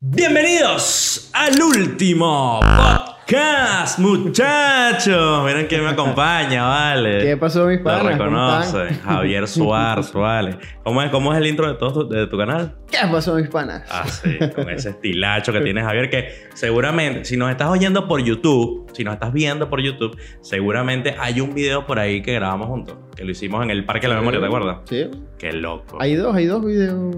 Bienvenidos al último podcast, muchachos. Miren quién me acompaña, vale. ¿Qué pasó, mis Lo panas? ¿Cómo reconocen. Javier Suárez, vale. ¿Cómo es, ¿Cómo es el intro de, todo tu, de tu canal? ¿Qué pasó, mis panas? Ah, sí, con ese estilacho que tiene Javier, que seguramente, si nos estás oyendo por YouTube, si nos estás viendo por YouTube, seguramente hay un video por ahí que grabamos juntos, que lo hicimos en el Parque de la Memoria, ¿te acuerdas? Sí. Qué loco. Hay dos, hay dos videos.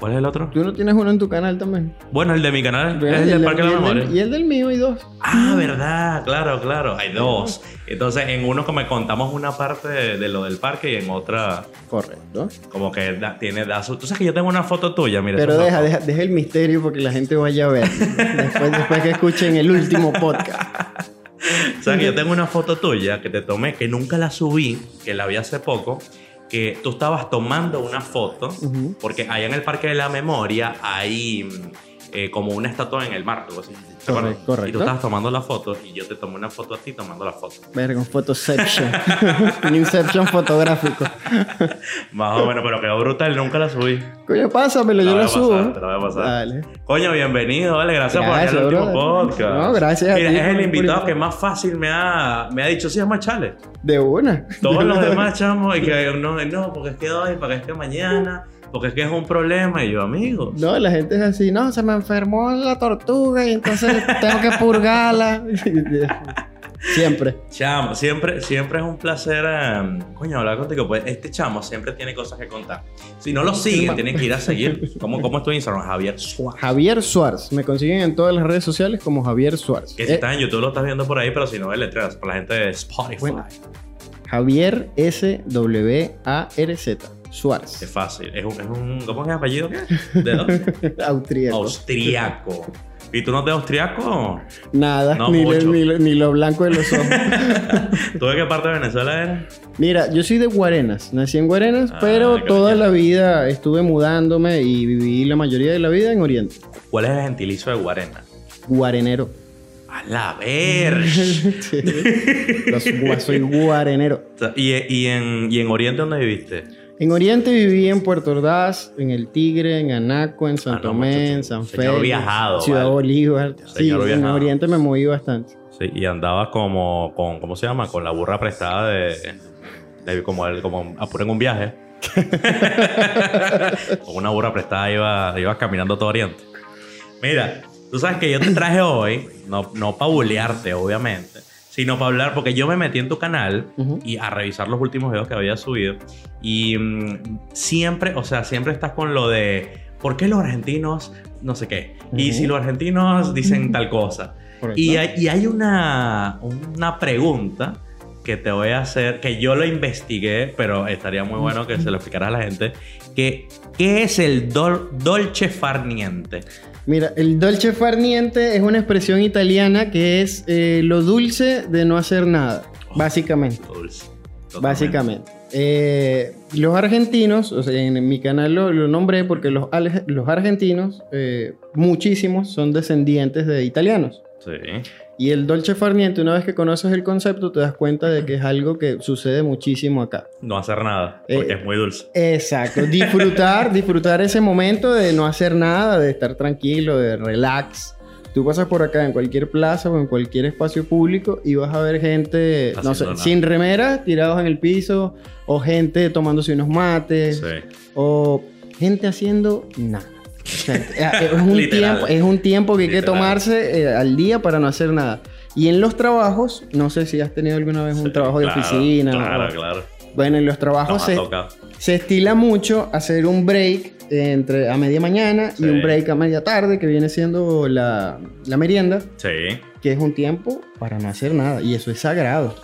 ¿Cuál es el otro? ¿Tú no tienes uno en tu canal también? Bueno, el de mi canal es el del el Parque de la Memoria. Y el del mío hay dos. Ah, verdad, claro, claro. Hay dos. Entonces, en uno como contamos una parte de, de lo del parque y en otra Correcto. como que da- tiene da su... Tú sabes que yo tengo una foto tuya, mira. Pero deja, deja, deja el misterio porque la gente vaya a ver. después, después que escuchen el último podcast. O sea, que yo tengo una foto tuya que te tomé, que nunca la subí, que la vi hace poco, que tú estabas tomando una foto, porque allá en el Parque de la Memoria hay mm, eh, como una estatua en el mar, algo así. ¿te acuerdas? Correcto, correcto. Y tú estabas tomando la foto y yo te tomé una foto a ti tomando la foto. Ver con Photoception. Un Inception fotográfico. Más o menos, pero quedó brutal, nunca la subí. Coño, pásamelo, la yo voy lo a subo. pasar, te la voy a pasar. Dale. Coño, bienvenido, vale, gracias, Gracias, por venir al último podcast. No, gracias a Mira, ti es el invitado que más fácil me ha, me ha dicho, sí, llama Chale. De una. Todos los demás, chamo, y que no, no, porque es que hoy, porque es que mañana, porque es que es un problema. Y yo, amigo, No, la gente es así, no, se me enfermó la tortuga y entonces tengo que purgarla. Siempre. chamo, siempre, siempre es un placer, eh, coño, hablar contigo. Pues este chamo siempre tiene cosas que contar. Si no lo siguen, tienen que ir a seguir. ¿Cómo, cómo es tu Instagram? Javier Suárez. Javier Suárez. Me consiguen en todas las redes sociales como Javier Suárez. Que si Eh, estás en YouTube lo estás viendo por ahí, pero si no, letras para la gente de Spotify. Bueno. Javier S-W-A-R-Z. Es Suárez. fácil. Es un, es un- ¿Cómo es el apellido? ¿De dónde? Austriaco. ¿Y tú no te austriaco? Nada, No ni, lo, ni lo- ni lo blanco de los ojos. ¿Tú de qué parte de Venezuela eres? Mira, yo soy de Guarenas. Nací en Guarenas, Ah, pero toda la vida estuve mudándome y viví la mayoría de la vida en Oriente. ¿Cuál es el gentilicio de Guarena? Guarenero. A la ver. Soy guarenero. ¿Y, y, en, ¿Y en Oriente dónde viviste? En Oriente viví en Puerto Ordaz, en El Tigre, en Anaco, en San Ah, Tomé, en San Señor Félix, viajado, Ciudad vale. Bolívar. Sí, Señor en viajado. Oriente me moví bastante. Sí, y andabas como con, ¿cómo se llama? Con la burra prestada de, de- como, el, como apuro en un viaje. con una burra prestada iba, ibas caminando todo Oriente. Mira, tú sabes que yo te traje hoy, no, no para bulearte, obviamente, sino para hablar, porque yo me metí en tu canal Ujú. y a revisar los últimos videos que había subido. Y mm, siempre, o sea, siempre estás con lo de ¿por qué los argentinos no sé qué? Y Ujú. si los argentinos dicen tal cosa. Y hay, y hay una, una pregunta que te voy a hacer, que yo lo investigué, pero estaría muy bueno que se lo explicara a la gente, que ¿qué es el dol- dolce farniente? Mira, el dolce farniente es una expresión italiana que es eh, lo dulce de no hacer nada, básicamente. Dulce. Totalmente. Básicamente. Eh, los argentinos, o sea, en mi canal lo, lo nombré porque los, los argentinos, eh, muchísimos, son descendientes de italianos. Sí. Y el dolce farniente, una vez que conoces el concepto, te das cuenta de que es algo que sucede muchísimo acá. No hacer nada, porque Eh, es muy dulce. Exacto, disfrutar, disfrutar ese momento de no hacer nada, de estar tranquilo, de relax. Tú pasas por acá en cualquier plaza o en cualquier espacio público y vas a ver gente, no sé, nada. sin remera, tirados en el piso, o gente tomándose unos mates, Sí. o gente haciendo nada. O sea, eh, es, un tiempo, es un tiempo que hay que tomarse eh, al día para no hacer nada. Y en los trabajos, no sé si has tenido alguna vez un Sí, trabajo de claro, oficina. Claro, o- claro. Bueno, en los trabajos se, se estila mucho hacer un break entre a media mañana Sí. y un break a media tarde, que viene siendo la, la merienda, Sí. que es un tiempo para no hacer nada. Y eso es sagrado.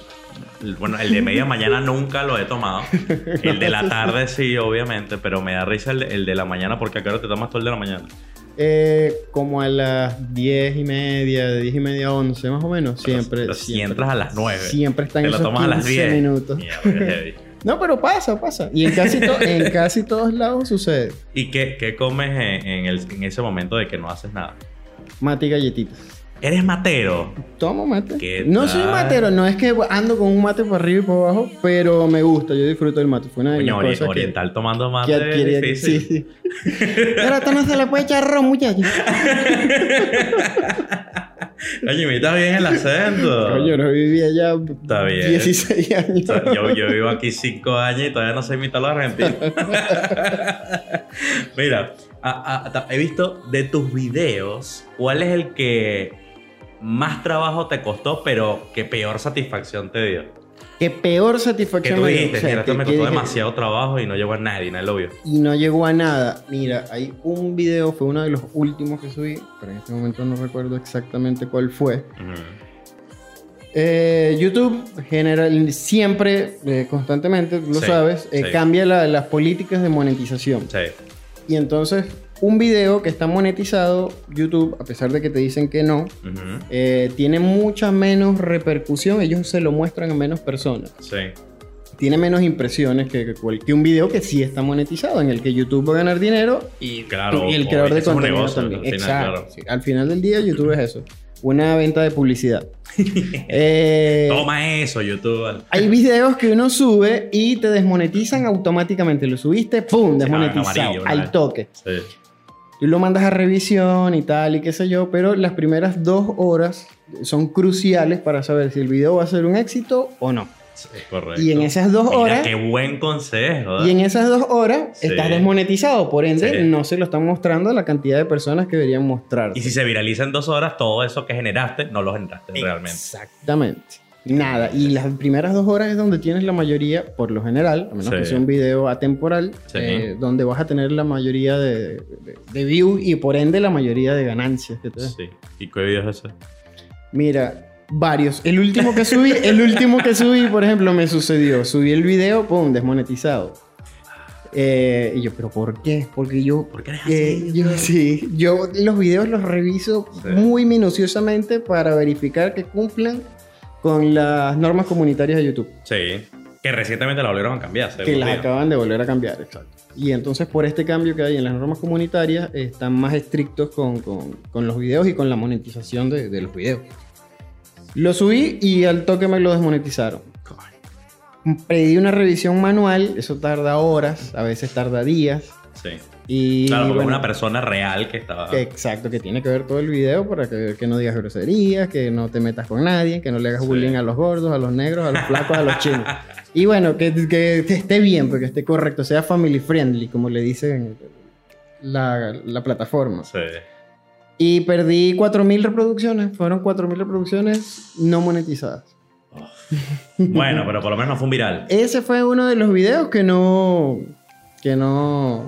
Bueno, el de media mañana nunca lo he tomado. El de la tarde sí, obviamente, pero me da risa el de, el de la mañana porque a qué hora te tomas tú el de la mañana. Eh, como a las diez y media, de diez y media a once, más o menos. Siempre. Pero si entras a las 9. siempre están Te lo esos tomas a las 15 10. minutos. Mierda. No, pero pasa, pasa. Y en casi, to- en casi todos lados sucede. ¿Y qué, qué comes en, en el- en ese momento de que no haces nada? Mate y galletitas. ¿Eres matero? Tomo mate. ¿Qué No soy matero, no es que ando con un mate para arriba y para abajo, pero me gusta, yo disfruto del mate. Fue una de Coño, ori- cosas que- oriental tomando mate que, es difícil. Sí, sí. Pero esto no se le puede echar ron, muchachos. Oye, imita bien el acento. Coño, no vivía ya Está bien. 16 años. O sea, Yo, yo vivo aquí cinco años y todavía no sé imitar los argentinos. Mira, a- a- ta- he visto de tus videos, ¿cuál es el que más trabajo te costó, pero que peor satisfacción te dio? Que peor Que satisfacción me dio. O sea, mira, esto que- me costó demasiado trabajo y no llegó a nadie, nadie lo vio. Y no llegó a nada. Mira, hay un video, fue uno de los últimos que subí, pero en este momento no recuerdo exactamente cuál fue. Eh, YouTube general, siempre, eh, constantemente, tú lo Sí, sabes, eh, sí. cambia la- las políticas de monetización. Sí, Y entonces, un video que está monetizado, YouTube, a pesar de que te dicen que no, eh, tiene mucha menos repercusión. Ellos se lo muestran a menos personas. sí. Tiene menos impresiones que, que, un video que sí está monetizado, en el que YouTube va a ganar dinero y, Claro, y el creador de contenido negocio, también. al final, Exacto. claro. sí. Al final del día, YouTube es eso. Una venta de publicidad. Eh, Toma eso, YouTube. hay videos que uno sube y te desmonetizan automáticamente. Lo subiste, ¡pum! Sí, Desmonetizado. amarillo, al toque. Sí. Tú lo mandas a revisión y tal y qué sé yo, pero las primeras dos horas son cruciales para saber si el video va a ser un éxito o no. Sí, correcto. Y en esas dos Mira, horas, qué buen consejo. y en esas dos horas Sí. estás desmonetizado, por ende Sí. no se lo están mostrando a la cantidad de personas que deberían mostrar. Y si se viraliza en dos horas, todo eso que generaste, no lo generaste realmente. Exactamente. Nada, y las primeras dos horas es donde tienes la mayoría, por lo general, a menos Sí. que sea un video atemporal, Sí. eh, donde vas a tener la mayoría de, de, de views y por ende la mayoría de ganancias que te da. Sí. ¿Y qué video es ese? Mira, varios. El último que subí, el último que subí, por ejemplo, me sucedió. Subí el video, pum, desmonetizado. Eh, y yo, ¿pero por qué? Porque yo, ¿Por qué eres eh, así? yo sí, yo los videos los reviso Sí. muy minuciosamente para verificar que cumplan con las normas comunitarias de YouTube, Sí. Que recientemente la volvieron a cambiar. según que las digo. acaban de volver a cambiar, exacto. Y entonces por este cambio que hay en las normas comunitarias, están más estrictos con, con- con los videos y con la monetización de, de los videos. Lo subí y al toque me lo desmonetizaron. Pedí una revisión manual, eso tarda horas, a veces tarda días. Sí. Y Claro, porque bueno, una persona real que estaba. que exacto, que tiene que ver todo el video para que, que no digas groserías, que no te metas con nadie, que no le hagas Sí. bullying a los gordos, a los negros, a los flacos, a los chinos. Y bueno, que, que- esté bien, porque esté correcto, sea family friendly, como le dicen la, la plataforma. Sí. Y perdí 4.000 reproducciones, fueron 4.000 reproducciones no monetizadas. Bueno, pero por lo menos no fue un viral. Ese fue uno de los videos que no, que no,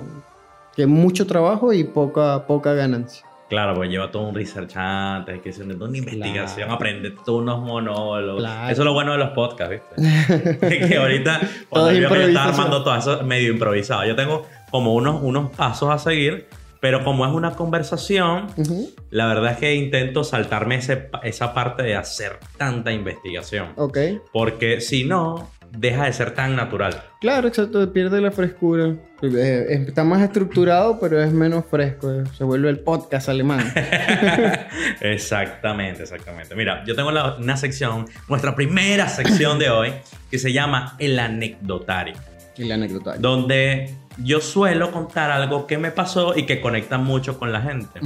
que mucho trabajo y poca, poca ganancia. Claro, porque lleva todo un research antes, hay que hacer una investigación, Claro. aprender todos unos monólogos. Claro. Eso es lo bueno de los podcasts, ¿viste? que ahorita, cuando yo estaba armando todo eso medio improvisado, yo tengo como unos, unos pasos a seguir, pero como es una conversación, Ujú. la verdad es que intento saltarme ese esa parte de hacer tanta investigación. Ok. Porque si no, deja de ser tan natural. Claro, exacto, pierde la frescura. Eh, está más estructurado, pero es menos fresco. eh, Se vuelve el podcast alemán. exactamente, exactamente. Mira, yo tengo la- una sección, nuestra primera sección de hoy, que se llama El Anecdotario, y la anécdota. donde yo suelo contar algo que me pasó y que conecta mucho con la gente.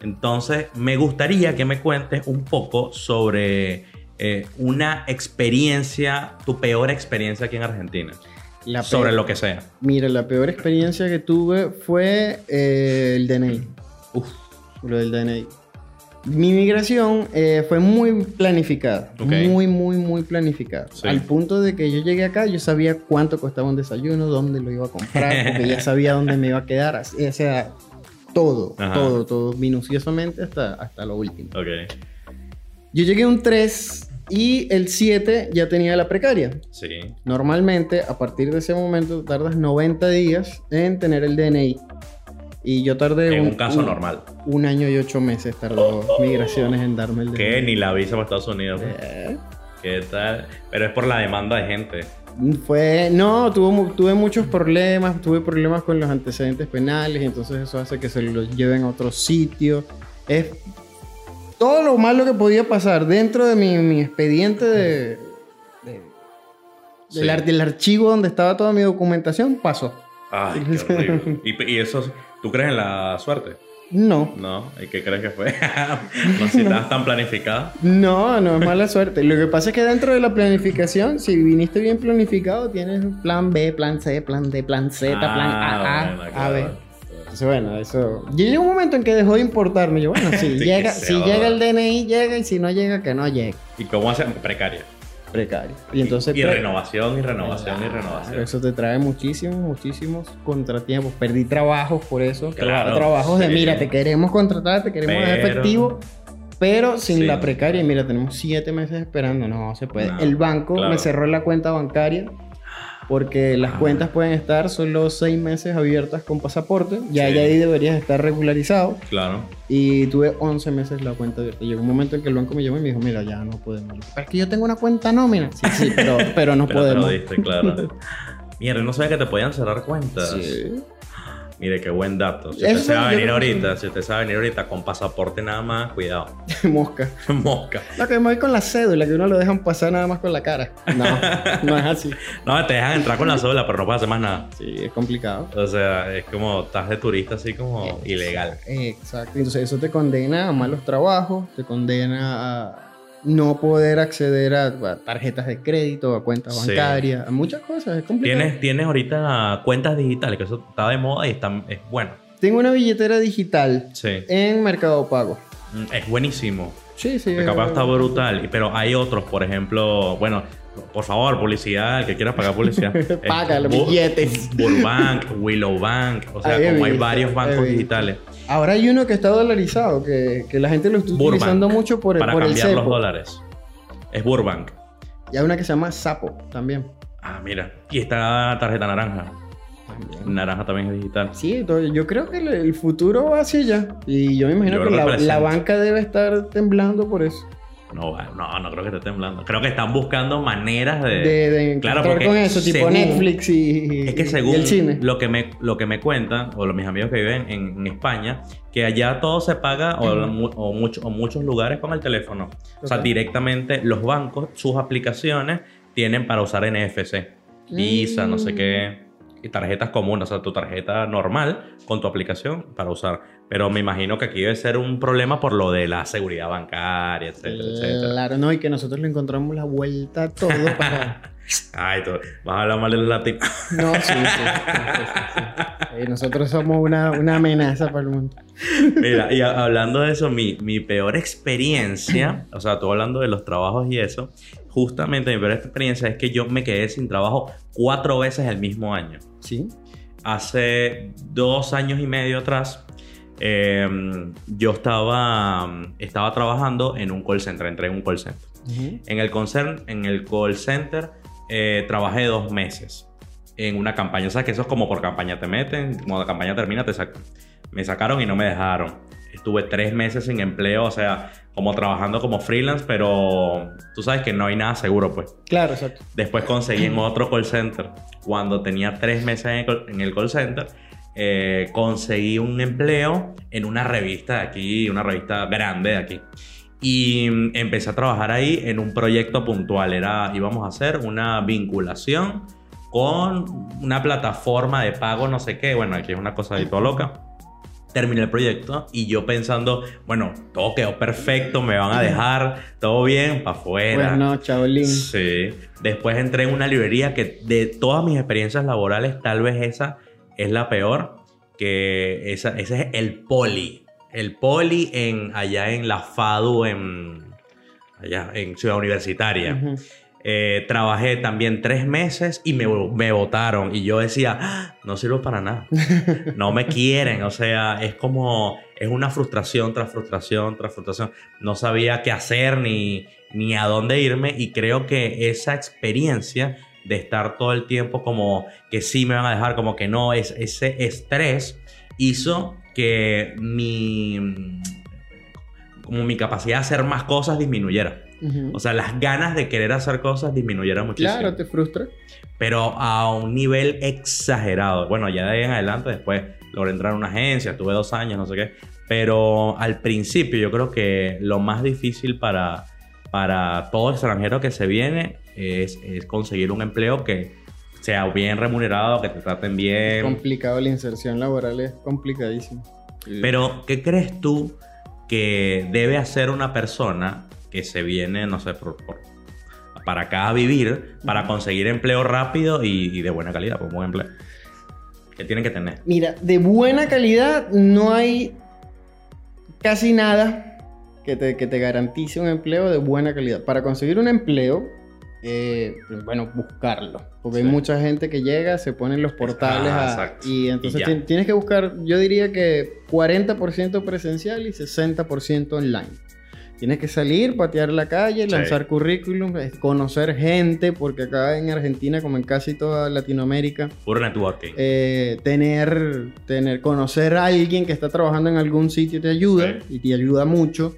Entonces, me gustaría que me cuentes un poco sobre eh, una experiencia, tu peor experiencia aquí en Argentina, La sobre lo que sea. Mira, la peor experiencia que tuve fue eh, el DNI. Uf, Lo del DNI. Mi migración eh, fue muy planificada. Muy, muy, muy planificada. Sí. Al punto de que yo llegué acá, yo sabía cuánto costaba un desayuno, dónde lo iba a comprar, porque ya sabía dónde me iba a quedar. O sea, todo, Ajá. todo, todo, minuciosamente hasta, hasta lo último. ok. Yo llegué un 3 y el 7 ya tenía la precaria. Sí. Normalmente, a partir de ese momento, tardas 90 días en tener el DNI. Y yo tardé En un caso normal. un año y ocho meses tardó migraciones en darme el Que DNI. ni la visa para Estados Unidos. pues. Eh, ¿Qué tal? Pero es por la demanda de gente. Fue, no, tuvo, tuve muchos problemas, tuve problemas con los antecedentes penales, y entonces eso hace que se los lleven a otro sitio. Es, todo lo malo que podía pasar dentro de mi, mi expediente de, de- Sí. del, ar- del archivo donde estaba toda mi documentación, pasó. Ay, qué horrible. ¿Y, y eso, tú crees en la suerte? No, No, ¿y qué crees que fue? no si estabas tan planificada. no, no es mala suerte. Lo que pasa es que dentro de la planificación, si viniste bien planificado, tienes plan B, plan C, plan D, plan Z, plan A, A, bueno, A, claro. B. Entonces, bueno, eso. Yo llegué a un momento en que dejó de importarme. Yo, bueno, si llega, si llega el DNI, llega, y si no llega, que no llegue. ¿Y cómo hacen? Precaria. Precario. Y entonces. Y renovación, y renovación, y Claro, renovación. Eso te trae muchísimos, muchísimos contratiempos. Perdí trabajos por eso. Claro, trabajos de, mira, te queremos contratar, te queremos Pero- efectivo. Pero sin Sí. la precaria, y mira, tenemos siete meses esperando, no se puede. No, el banco claro. me cerró la cuenta bancaria porque las Ah. cuentas pueden estar solo seis meses abiertas con pasaporte. Ya, Sí. ya ahí deberías estar regularizado. Claro. Y tuve 11 meses la cuenta abierta. Llegó un momento en que el banco me llamó y me dijo, mira, ya no podemos. Pero es que yo tengo una cuenta nómina. Sí, sí, pero, pero no Pero te podemos. lo diste, claro. Mira, no sabía que te podían cerrar cuentas. Sí. Mire, qué buen dato. Si usted se va a venir que ahorita, si usted se va a venir ahorita con pasaporte nada más, cuidado. Mosca. Mosca. No, que me voy con la cédula, que uno lo dejan pasar nada más con la cara. No, no es así. No, te dejan entrar con la sola, pero no puedes hacer más nada. Sí, es complicado. O sea, es como estás de turista así como ilegal. Exacto. Entonces eso te condena a malos trabajos, te condena a no poder acceder a, a tarjetas de crédito, a cuentas Sí. bancarias, a muchas cosas. Es complicado. Tienes, tienes ahorita cuentas digitales, que eso está de moda y está, es bueno. Tengo una billetera digital Sí. en Mercado Pago. Mm, Es buenísimo. Sí, sí. Es- capaz está brutal. Pero hay otros, por ejemplo, bueno, por favor, publicidad, el que quiera pagar publicidad. Paga los billetes. Burbank, Willow Bank, o sea, Ahí como hay varios bancos digitales Ahora hay uno que está dolarizado, que, que la gente lo está Burbank, utilizando mucho por, el- para por el cambiar los dólares. Es Burbank. Y hay una que se llama Sapo también. Ah, mira. Y está tarjeta naranja. También. Naranja también es digital. Sí, entonces yo creo que el, futuro va hacia allá. Y yo me imagino Yo que la, la banca debe estar temblando por eso. No, va- no, no creo que esté temblando. Creo que están buscando maneras de. De, de claro, porque con eso, tipo según- Netflix y, Es que según el cine. lo que me lo que me cuentan o los, mis amigos que viven en, en España, que allá todo se paga o, o, mucho- o muchos lugares con el teléfono. O sea, directamente los bancos, sus aplicaciones tienen para usar NFC, Visa, no sé qué, y tarjetas comunes, o sea, tu tarjeta normal con tu aplicación para usar. Pero me imagino que aquí debe ser un problema por lo de la seguridad bancaria, etcétera, etcétera. Claro, no, y que nosotros le encontramos la vuelta a todo para... Ay, tú, vas a hablar mal de los latinos. No, sí, sí. sí, sí, sí. Nosotros somos una, una amenaza para el mundo. Mira, y hablando de eso, mi, mi peor experiencia, o sea, tú hablando de los trabajos y eso, justamente mi peor experiencia es que yo me quedé sin trabajo cuatro veces el mismo año. Sí. Hace dos años y medio atrás, eh, yo estaba, estaba trabajando en un call center, entré en un call center. Ujú. En el, concern, en el call center eh, trabajé dos meses en una campaña. O sea, que eso es como por campaña te meten, cuando la campaña termina te sacan. Me sacaron y no me dejaron. Estuve tres meses sin empleo, o sea, como trabajando como freelance, pero tú sabes que no hay nada seguro, pues. Claro, exacto. Después conseguí en otro call center. Cuando tenía tres meses en el call, en el call center, eh, conseguí un empleo en una revista de aquí, una revista grande de aquí. Y mm, empecé a trabajar ahí en un proyecto puntual. Era, íbamos a hacer una vinculación con una plataforma de pago, no sé qué. Bueno, aquí es una cosa de todo loca. Terminé el proyecto y yo pensando, bueno, todo quedó perfecto, me van a dejar, todo bien, para afuera. Pues no, chabolín. Sí. Después entré en una librería que de todas mis experiencias laborales, tal vez esa es la peor. Que esa, ese es el poli. El poli en, allá en la FADU, en, allá en Ciudad Universitaria. Ujú. Eh, trabajé también tres meses y me, me votaron. Y yo decía, "Ah, no sirvo para nada. No me quieren. O sea, es como, es una frustración tras frustración tras frustración. No sabía qué hacer ni, ni a dónde irme. Y creo que esa experiencia de estar todo el tiempo como que sí me van a dejar, como que no, es, ese estrés hizo que mi, como mi capacidad de hacer más cosas disminuyera. O sea, las ganas de querer hacer cosas disminuyeron muchísimo. Claro, te frustra. Pero a un nivel exagerado. Bueno, ya de ahí en adelante después logré entrar a una agencia, tuve dos años, no sé qué. Pero al principio yo creo que lo más difícil para, para todo extranjero que se viene es, es conseguir un empleo que sea bien remunerado, que te traten bien. Complicado, la inserción laboral es complicadísimo. Pero, ¿qué crees tú que debe hacer una persona que se viene, no sé, por, por- para acá a vivir, para conseguir empleo rápido y, y de buena calidad, pues, un buen empleo? ¿Qué tienen que tener? Mira, de buena calidad no hay casi nada que te, que te garantice un empleo de buena calidad. Para conseguir un empleo, eh, bueno, buscarlo. Porque Sí. hay mucha gente que llega, se pone en los portales Ah, a- exacto. y entonces Y tienes que buscar, yo diría que 40% presencial y 60% online. Tienes que salir, patear la calle, Sí. lanzar currículum, eh, conocer gente, porque acá en Argentina, como en casi toda Latinoamérica, Puro networking. eh, tener, tener, conocer a alguien que está trabajando en algún sitio te ayuda Sí. y te ayuda mucho.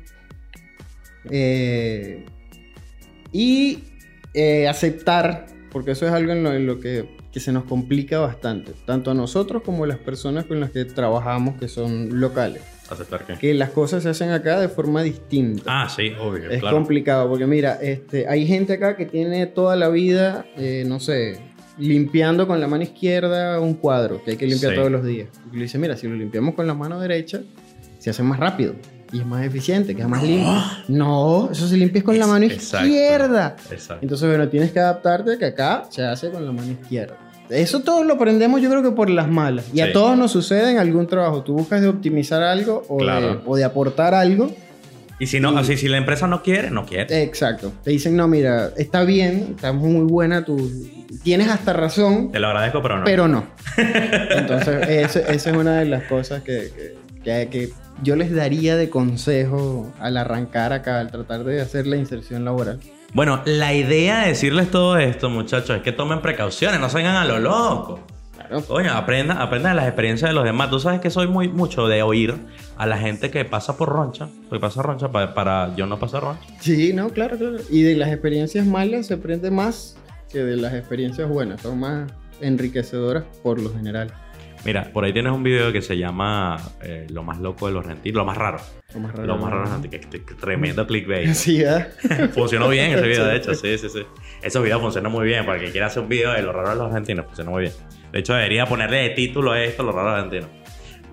Eh, y eh, aceptar, porque eso es algo en lo, en lo que, que se nos complica bastante, tanto a nosotros como a las personas con las que trabajamos que son locales, ¿Aceptar qué? que las cosas se hacen acá de forma distinta. Ah, sí, obvio, Es claro. complicado porque mira, este, hay gente acá que tiene toda la vida, eh, no sé, limpiando con la mano izquierda un cuadro que hay que limpiar Sí. todos los días. Y le dice, mira, si lo limpiamos con la mano derecha, se hace más rápido y es más eficiente, queda más limpio. No, eso se limpia con la mano exacto. izquierda. Exacto. Entonces, bueno, tienes que adaptarte a que acá se hace con la mano izquierda. Eso todo lo aprendemos yo creo que por las malas. Y Sí. a todos nos sucede en algún trabajo. Tú buscas de optimizar algo o, de, Claro. o de aportar algo. Y si no, así, si la empresa no quiere, no quiere. Exacto. Te dicen, no, mira, está bien, está muy buena, tú tienes hasta razón, Te lo agradezco, pero no. pero no. Entonces, eso- esa es una de las cosas que, que- que- que yo les daría de consejo al arrancar acá, al tratar de hacer la inserción laboral. Bueno, la idea de decirles todo esto, muchachos, es que tomen precauciones, no se vengan a lo loco. Claro. Coño, aprendan, aprendan de las experiencias de los demás. Tú sabes que soy muy mucho de oír a la gente que pasa por roncha, que pasa roncha para, para yo no pasar roncha. Sí, no, claro, claro. Y de las experiencias malas se aprende más que de las experiencias buenas. Son más enriquecedoras por lo general. Mira, por ahí tienes un video que se llama eh, Lo más loco de los argentinos, lo más raro. Lo más raro. Lo más raro de los argentinos, que, que- que tremendo clickbait. Sí, ¿verdad? Funcionó bien ese video, de hecho, sí, sí, sí. Esos videos funcionan muy bien. Para que quiera hacer un video de lo raro de los argentinos, funciona muy bien. De hecho, debería ponerle de título a esto, lo raro de los argentinos.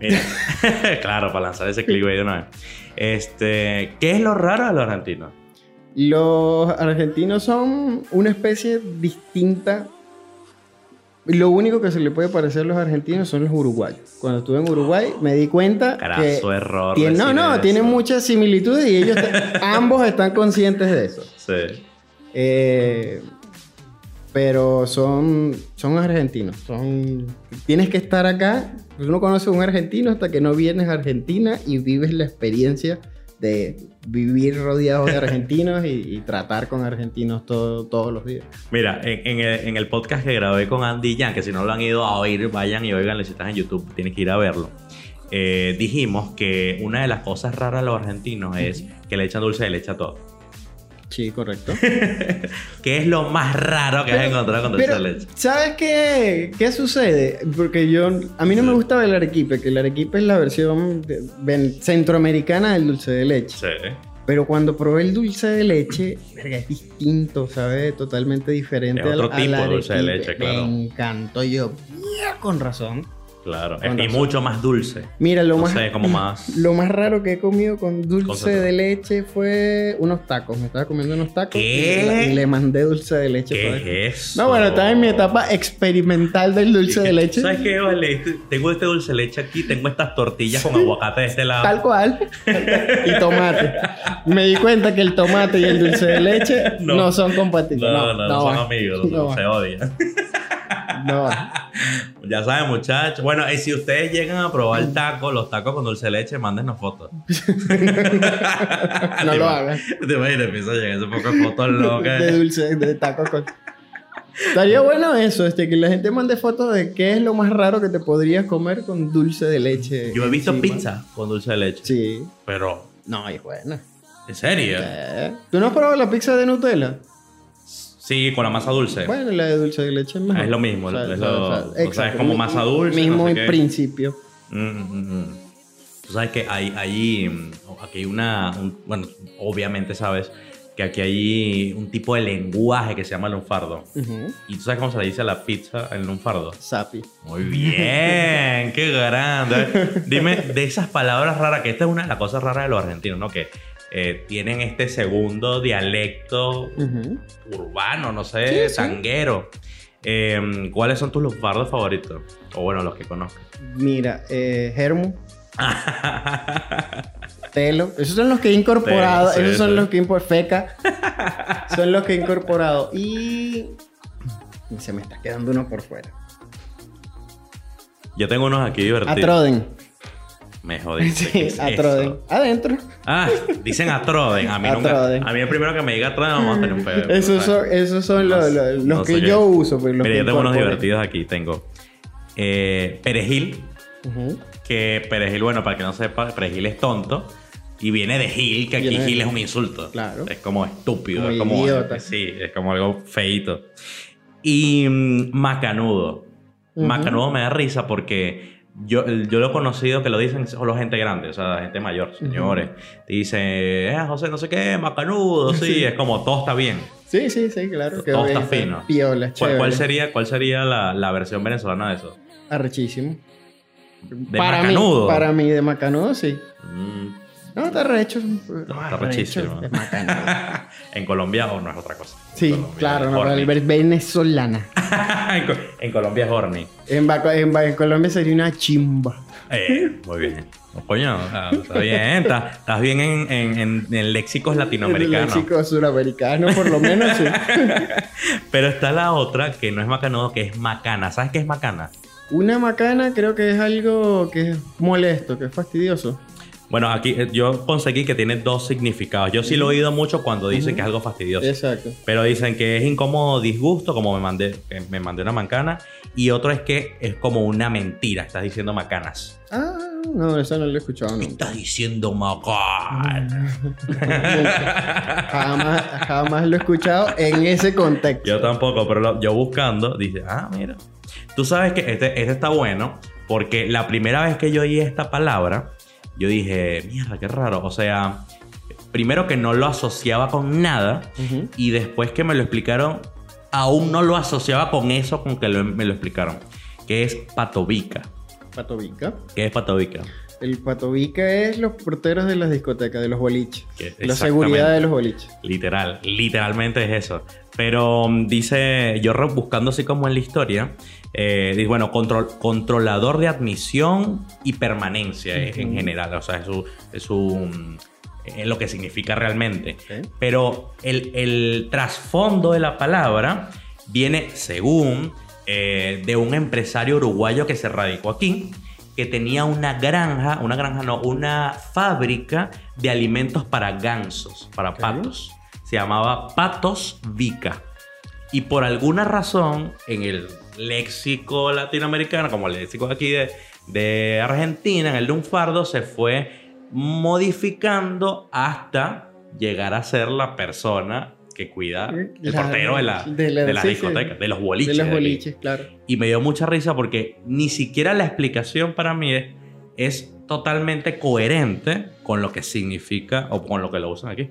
Mira, claro, para lanzar ese clickbait de una vez. Este, ¿qué es lo raro de los argentinos? Los argentinos son una especie distinta. Lo único que se le puede parecer a los argentinos son los uruguayos. Cuando estuve en Uruguay me di cuenta que Carazo error. tiene- no, no, tienen muchas similitudes y ellos ambos están conscientes de eso. Sí. Eh, pero son, son argentinos. Son, tienes que estar acá. Tú no conoces a un argentino hasta que no vienes a Argentina y vives la experiencia de vivir rodeado de argentinos y, y tratar con argentinos todo- todos los días. Mira, en, en el, en el podcast que grabé con Andy Jan, que si no lo han ido a oír, vayan y oigan, si estás en YouTube, tienes que ir a verlo. Eh, dijimos que una de las cosas raras de los argentinos es que le echan dulce de leche a todo. Sí, correcto. ¿Qué es lo más raro que has encontrado con dulce Pero, de leche? ¿sabes qué, qué sucede? Porque yo, a mí no me Sí. gustaba el arequipe, que el arequipe es la versión centroamericana del dulce de leche. Sí. Pero cuando probé el dulce de leche, verga, es distinto, ¿sabe? Totalmente diferente Es otro al, tipo al de dulce de leche, claro. Me encantó yo. "Mira, Con razón. Claro. Y mucho más dulce. Mira, lo No más, sé, como más- lo más raro que he comido con dulce de leche fue unos tacos. Me estaba comiendo unos tacos ¿Qué? y le, mandé dulce de leche. ¿Qué es eso? No, bueno, estaba en mi etapa experimental del dulce de leche. ¿Sabes qué? Vale, tengo este dulce de leche aquí, tengo estas tortillas con aguacate de este lado. Tal cual. y tomate. Me di cuenta que el tomate y el dulce de leche no, No. son compatibles. No, no, no, son va. amigos, No se odian. No. Ya saben, muchachos. Bueno, y si ustedes llegan a probar tacos, los tacos con dulce de leche, mándenos fotos. No lo hagan. Te imaginas, a llegar ese poco de fotos locas. De dulce, de tacos con... Estaría bueno eso, este, que la gente mande fotos de qué es lo más raro que te podrías comer con dulce de leche. Yo he visto encima. pizza con dulce de leche. Sí. Pero, No, es buena. ¿en serio? Eh, ¿Tú no has probado la pizza de Nutella? Sí, con la masa dulce. Bueno, la de dulce de leche es mejor. Es lo mismo, es lo- o sea, es como exacto, como masa dulce, Mismo no sé qué. principio. Mm, mm, mm. Tú sabes que hay, hay mm, aquí hay una, un- bueno, obviamente sabes que aquí hay un tipo de lenguaje que se llama lunfardo. Ujú. ¿Y tú sabes cómo se le dice a la pizza en lunfardo? Sapi. Muy bien, qué grande. Dime, de esas palabras raras, que esta es una de las cosas raras de los argentinos, ¿no? Que eh, tienen este segundo dialecto urbano, no sé, Sí. Eh, ¿Cuáles son tus lunfardos favoritos? O bueno, los que conozcas. Mira, eh, Telo. Esos son los que he incorporado. Sí, esos son los que he. Feca. son los que he incorporado. Y. y Se me está quedando uno por fuera. Yo tengo unos aquí divertidos. Atroden. Me jodiste. ¿qué Sí, es Atroden. Adentro. Ah, dicen Atroden. A mí nunca. Atroden. A mí el primero que me diga Atroden vamos a tener un pedo. Esos son, esos son No los, los- no que yo uso. Pues, los Mira, que yo tengo unos divertidos aquí. Tengo eh, perejil. Que perejil, bueno, para que no sepa, perejil es tonto. Y viene de Gil, que aquí Gil es un insulto. Claro. Es como estúpido. Como es como. idiota. Sí, es como algo feito. Y mm, macanudo. Macanudo me da risa porque yo, yo lo he conocido que lo dicen solo gente grande, o sea, gente mayor, señores. Te dicen, eh, José, no sé qué, macanudo, sí. Sí. Es como todo está bien. Sí, sí, sí, claro. que Todo está es fino. Piola, ¿Cuál, cuál sería, cuál sería la, la versión venezolana de eso? Arrechísimo. ¿De para macanudo? Mí, para mí, de macanudo, sí. Mm, No, está recho. está rechísimo. En Colombia o no es otra cosa. Sí, Colombia claro, no, venezolana. en, Co- en Colombia es horny. En, Colombia sería una chimba. Eh, muy bien. No, coño, está bien. Estás, estás bien en, en, en, en léxicos latinoamericanos. léxico suramericano, por lo menos, sí. Pero está la otra que no es macanudo, que es macana. ¿Sabes qué es macana? Una macana creo que es algo que es molesto, que es fastidioso. Bueno, aquí eh, yo conseguí que tiene dos significados. Yo sí lo he oído mucho cuando dicen que es algo fastidioso. Exacto. Pero dicen que es incómodo, disgusto, como me mandé, que me mandé una macana. Y otro es que es como una mentira. Estás diciendo macanas. Ah, no, eso no lo he escuchado nunca. Estás diciendo macana. Nunca. jamás, jamás lo he escuchado en ese contexto. Yo tampoco, pero lo- yo buscando, dice, ah, mira. Tú sabes que este, este está bueno porque la primera vez que yo oí esta palabra, yo dije, mierda, qué raro. O sea, primero que no lo asociaba con nada y después que me lo explicaron, aún no lo asociaba con eso con que lo- me lo explicaron. Que es patobica. Patovica. ¿Qué es patobica? El patovica es los porteros de las discotecas, de los boliches. La seguridad de los boliches. Literal, literalmente es eso. Pero mm, dice, yo buscando así como en la historia, eh, bueno, control, controlador de admisión y permanencia en general. O sea, es, su, es, su, es lo que significa realmente. Pero el, el trasfondo de la palabra viene, según, eh, de un empresario uruguayo que se radicó aquí, que tenía una granja, una granja no, una fábrica de alimentos para gansos, para patos. Se llamaba Patos Vica. Y por alguna razón, en el léxico latinoamericano, como el léxico de aquí de, de Argentina, en el lunfardo, se fue modificando hasta llegar a ser la persona que cuida el La- portero de la, de la- de las sí, sí. discotecas, de los boliches. de los de boliches, claro. Y me dio mucha risa porque ni siquiera la explicación para mí es, es totalmente coherente con lo que significa o con lo que lo usan aquí.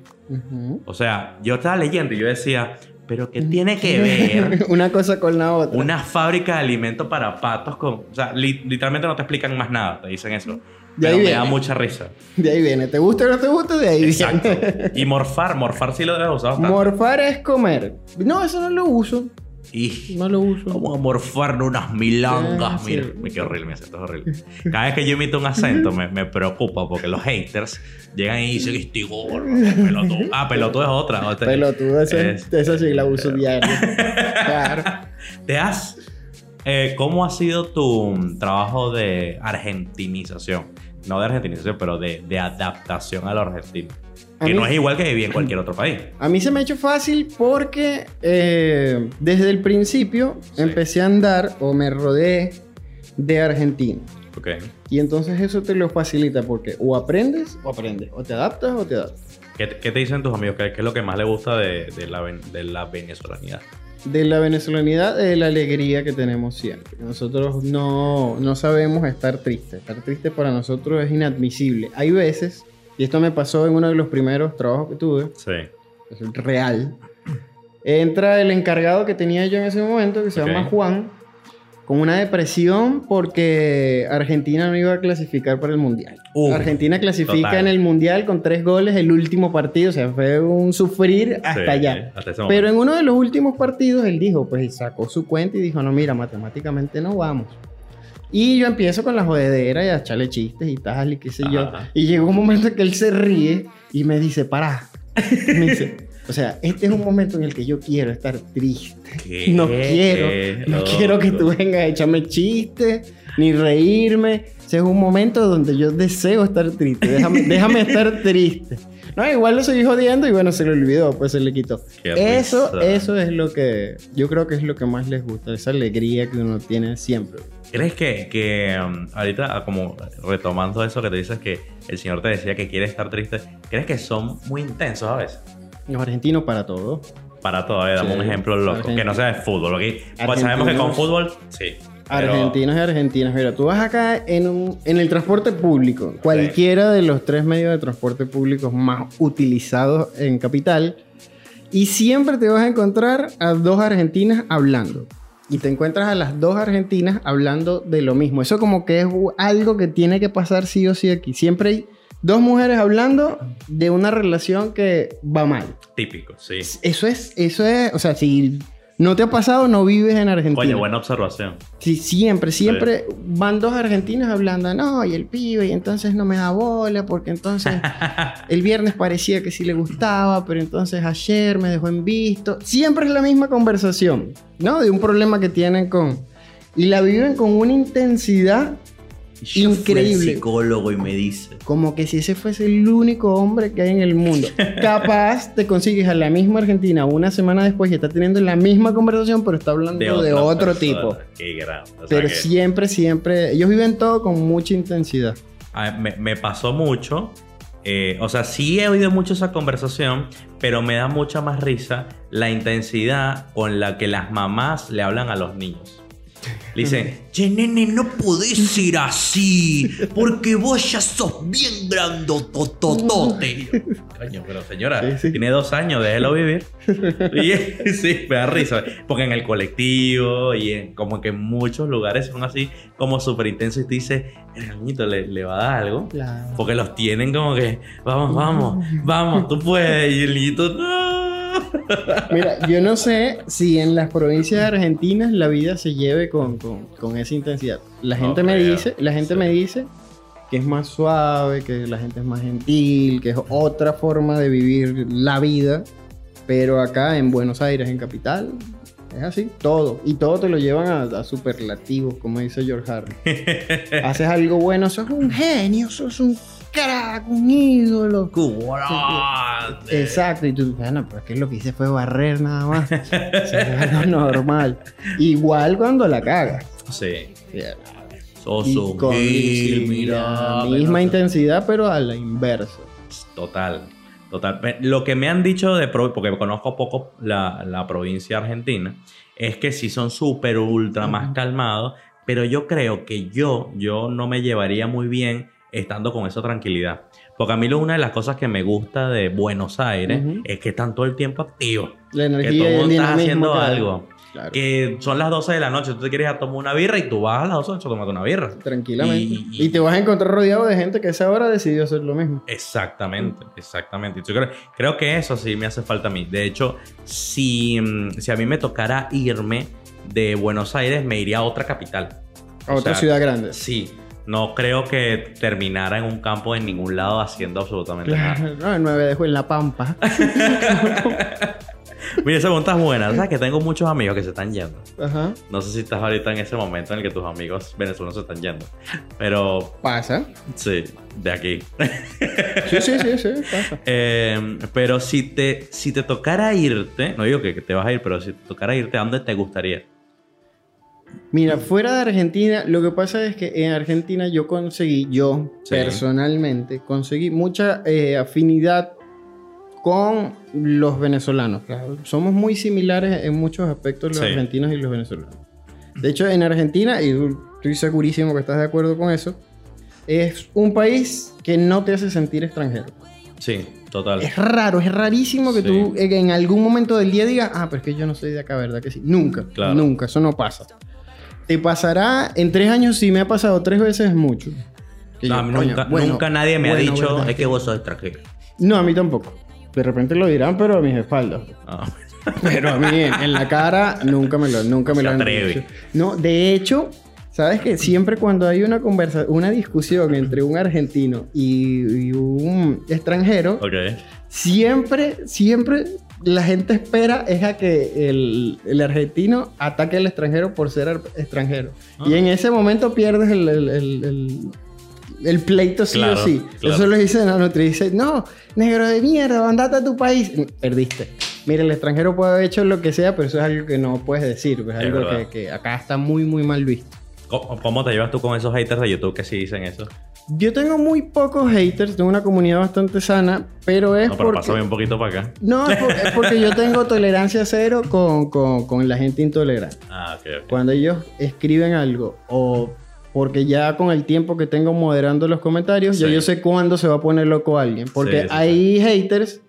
O sea, yo estaba leyendo y yo decía, pero ¿qué tiene que ver Una cosa con la otra. una fábrica de alimentos para patos con... O sea, li- literalmente no te explican más nada, te dicen eso. De Pero ahí me da viene. mucha risa. De ahí viene. ¿Te gusta o no te gusta? De ahí Exacto. viene. Y morfar, morfar sí lo debes usar bastante. Morfar es comer. No, eso no lo uso. Y No lo uso. vamos a morfarnos unas milangas. Ah, sí. Mira, me qué horrible, mi acento es horrible. Cada vez que yo imito un acento me, me preocupa porque los haters llegan y dicen, estoy gordo, pelotudo. Ah, pelotudo es otra. otra. Pelotudo, esa, Es- esa sí la uso diario. claro. ¿Te has... eh, ¿Cómo ha sido tu trabajo de argentinización? No de argentinización, pero de, de adaptación a lo argentino. Que mí- no es igual que vivir en cualquier otro país. A mí se me ha hecho fácil porque eh, desde el principio Sí. empecé a andar o me rodeé de argentinos. Ok. Y entonces eso te lo facilita porque o aprendes o aprendes, o te adaptas o te adaptas. ¿Qué, te- qué te dicen tus amigos? ¿Qué, qué es lo que más le gusta de, de la, ven- de la venezolanidad? de la venezolanidad de la alegría que tenemos siempre. Nosotros no, no sabemos estar tristes. Estar triste para nosotros es inadmisible. Hay veces, y esto me pasó en uno de los primeros trabajos que tuve, Sí. es real. Entra el encargado que tenía yo en ese momento, que se Ok. llama Juan, con una depresión porque Argentina no iba a clasificar para el Mundial. Uh, Argentina clasifica total. en el Mundial con tres goles el último partido, o sea, fue un sufrir hasta Sí, allá. hasta. Pero en uno de los últimos partidos él dijo, pues sacó su cuenta y dijo, no, mira, matemáticamente no vamos. Y yo empiezo con la jodedera y a echarle chistes y tal, y qué sé yo. Ajá. Y llegó un momento en que él se ríe y me dice, pará. Me dice, o sea, este es un momento en el que yo quiero estar triste. ¿Qué? No quiero, no quiero que tú vengas a echarme chistes, ni reírme. Ese es un momento donde yo deseo estar triste. Déjame, déjame estar triste. No, igual lo seguí jodiendo y bueno, se le olvidó, pues se le quitó. Qué Eso, risa. eso es lo que yo creo que es lo que más les gusta, esa alegría que uno tiene siempre. ¿Crees que, que um, ahorita, ah, como retomando eso que te dices que el señor te decía que quiere estar triste, ¿crees que son muy intensos a veces? Los argentinos para todo. Para todo, eh, dame Sí, un ejemplo loco, Argentina. que no sea de fútbol, ¿ok? Pues sabemos que con fútbol, sí. pero- Argentinos y argentinas. Mira, tú vas acá en, un- en el transporte público, cualquiera de los tres medios de transporte público más utilizados en Capital, y siempre te vas a encontrar a dos argentinas hablando. Y te encuentras a las dos argentinas hablando de lo mismo. Eso como que es algo que tiene que pasar sí o sí aquí. Siempre hay dos mujeres hablando de una relación que va mal. Típico, sí. Eso es, eso es, o sea, si no te ha pasado, no vives en Argentina. Oye, buena observación. Sí, siempre, siempre van dos argentinos hablando, no, y el pibe, y entonces no me da bola, porque entonces el viernes parecía que sí le gustaba, pero entonces ayer me dejó en visto. Siempre es la misma conversación, ¿no? De un problema que tienen con... Y la viven con una intensidad Increíble. psicólogo y me dice. como que si ese fuese el único hombre que hay en el mundo. Capaz te consigues a la misma Argentina una semana después y está teniendo la misma conversación, pero está hablando de, otra otro persona. tipo. Qué grande. O sea Pero que- siempre, siempre, ellos viven todo con mucha intensidad. A me, me pasó mucho. eh, o sea, sí he oído mucho esa conversación, pero me da mucha más risa la intensidad con la que las mamás le hablan a los niños. Le dicen, che, nene, no podés ir así, porque vos ya sos bien grandotototote. Coño, pero señora, Sí, sí. tiene dos años, déjelo vivir. Y sí, me da risa. Porque en el colectivo y en, como que en muchos lugares son así, como súper intensos y te dice, el niñito le, le va a dar algo. Claro. Porque los tienen como que, vamos, vamos, vamos, tú puedes. Y el niñito, no. Mira, yo no sé si en las provincias argentinas la vida se lleve con, con- con esa intensidad. La No gente me creo, dice, la gente sí. me dice que es más suave, que la gente es más gentil, que es otra forma de vivir la vida. Pero acá en Buenos Aires, en capital, es así, todo. Y todo te lo llevan a, a superlativos, como dice George Harris. Haces algo bueno, sos un genio, sos un crack, un ídolo. Exacto, y tú, bueno, pero es que lo que hice fue barrer nada más. O sea, normal. Igual cuando la cagas. Sí. Y Sos un con gil, sí, mira. la pero- misma intensidad, pero a la inversa. Total, total. Lo que me han dicho de porque conozco poco la, la provincia argentina, es que sí son súper ultra más calmados, pero yo creo que yo, yo no me llevaría muy bien estando con esa tranquilidad. Porque a mí lo- una de las cosas que me gusta de Buenos Aires es que están todo el tiempo activos. La Que todo energía el mundo está haciendo algo. Claro. Que son las 12 de la noche, tú te quieres ir a tomar una birra y tú vas a las 12 de la noche a tomarte una birra. Tranquilamente. Y- Y, y- te vas a encontrar rodeado de gente que a esa hora decidió hacer lo mismo. Exactamente, exactamente. Yo creo, creo que eso sí me hace falta a mí. De hecho, si, mm, si a mí me tocara irme de Buenos Aires, me iría a otra capital. A O otra sea, ciudad grande. Sí, no creo que terminara en un campo en ningún lado haciendo absolutamente nada. No, el 9 dejó en La Pampa. Mira, esa pregunta es buena. ¿Sabes que tengo muchos amigos que se están yendo? Ajá. No sé si estás ahorita en ese momento en el que tus amigos venezolanos se están yendo. Pero Pasa. sí, de aquí. Sí, sí, sí, sí, pasa. Eh, pero si te, si te tocara irte, no digo que, que te vas a ir, pero si te tocara irte, ¿a dónde te gustaría? Mira, fuera de Argentina, lo que pasa es que en Argentina yo conseguí, yo Sí. personalmente, conseguí mucha eh, afinidad con los venezolanos. Claro, Somos muy similares en muchos aspectos los Sí. argentinos y los venezolanos. De hecho, en Argentina, y estoy segurísimo que estás de acuerdo con eso, es un país que no te hace sentir extranjero. Sí, total. Es raro, es rarísimo que Sí. tú eh, en algún momento del día digas, ah, pero es que yo no soy de acá, ¿verdad que sí? Nunca, Claro. nunca, eso no pasa. Te pasará en tres años, si me ha pasado tres veces es mucho. Que No, yo, a mí coño, nunca, bueno, nunca nadie me ha dicho ¿verdad es que vos sos extranjero. No, a mí tampoco. De repente lo dirán, pero a mis espaldas. Ah, Pero a mí en, en la cara nunca me lo, nunca me Se lo han atreve. dicho. No, de hecho, sabes que siempre cuando hay una conversa, una discusión entre un argentino y, y un extranjero, siempre, siempre la gente espera es a que el, el argentino ataque al extranjero por ser extranjero. Ah. Y en ese momento pierdes el, el- el- pleito sí Claro, o sí. claro. Eso lo dice la nutri. Dice, no, negro de mierda, andate a tu país. Perdiste. Mira, el extranjero puede haber hecho lo que sea, pero eso es algo que no puedes decir. Es, Es algo que, que acá está muy, muy mal visto. ¿Cómo, cómo te llevas tú con esos haters de YouTube que sí dicen eso? Yo tengo muy pocos haters, tengo una comunidad bastante sana, pero es No, pero porque... pásame un poquito para acá. No, es, por- es porque yo tengo tolerancia cero con, con- con la gente intolerante. Ah, ok, ok. Cuando ellos escriben algo o porque ya con el tiempo que tengo moderando los comentarios, ya yo sé cuándo se va a poner loco alguien. Porque Sí, sí, hay haters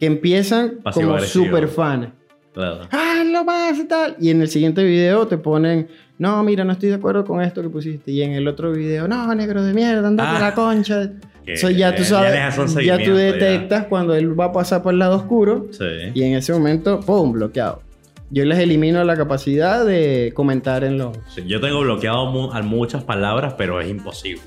que empiezan como super fans. Claro. ¡Ah, lo más y tal! Y en el siguiente video te ponen, no, mira, no estoy de acuerdo con esto que pusiste. Y en el otro video, no, negro de mierda, andate Ah. la concha. Que ya tú sabes, ya, tú ya. detectas cuando él va a pasar por el lado oscuro. Sí. Y en ese momento, ¡pum! bloqueado. Yo les elimino la capacidad de comentar en los... Sí, Yo tengo bloqueado mu- a muchas palabras, pero es imposible.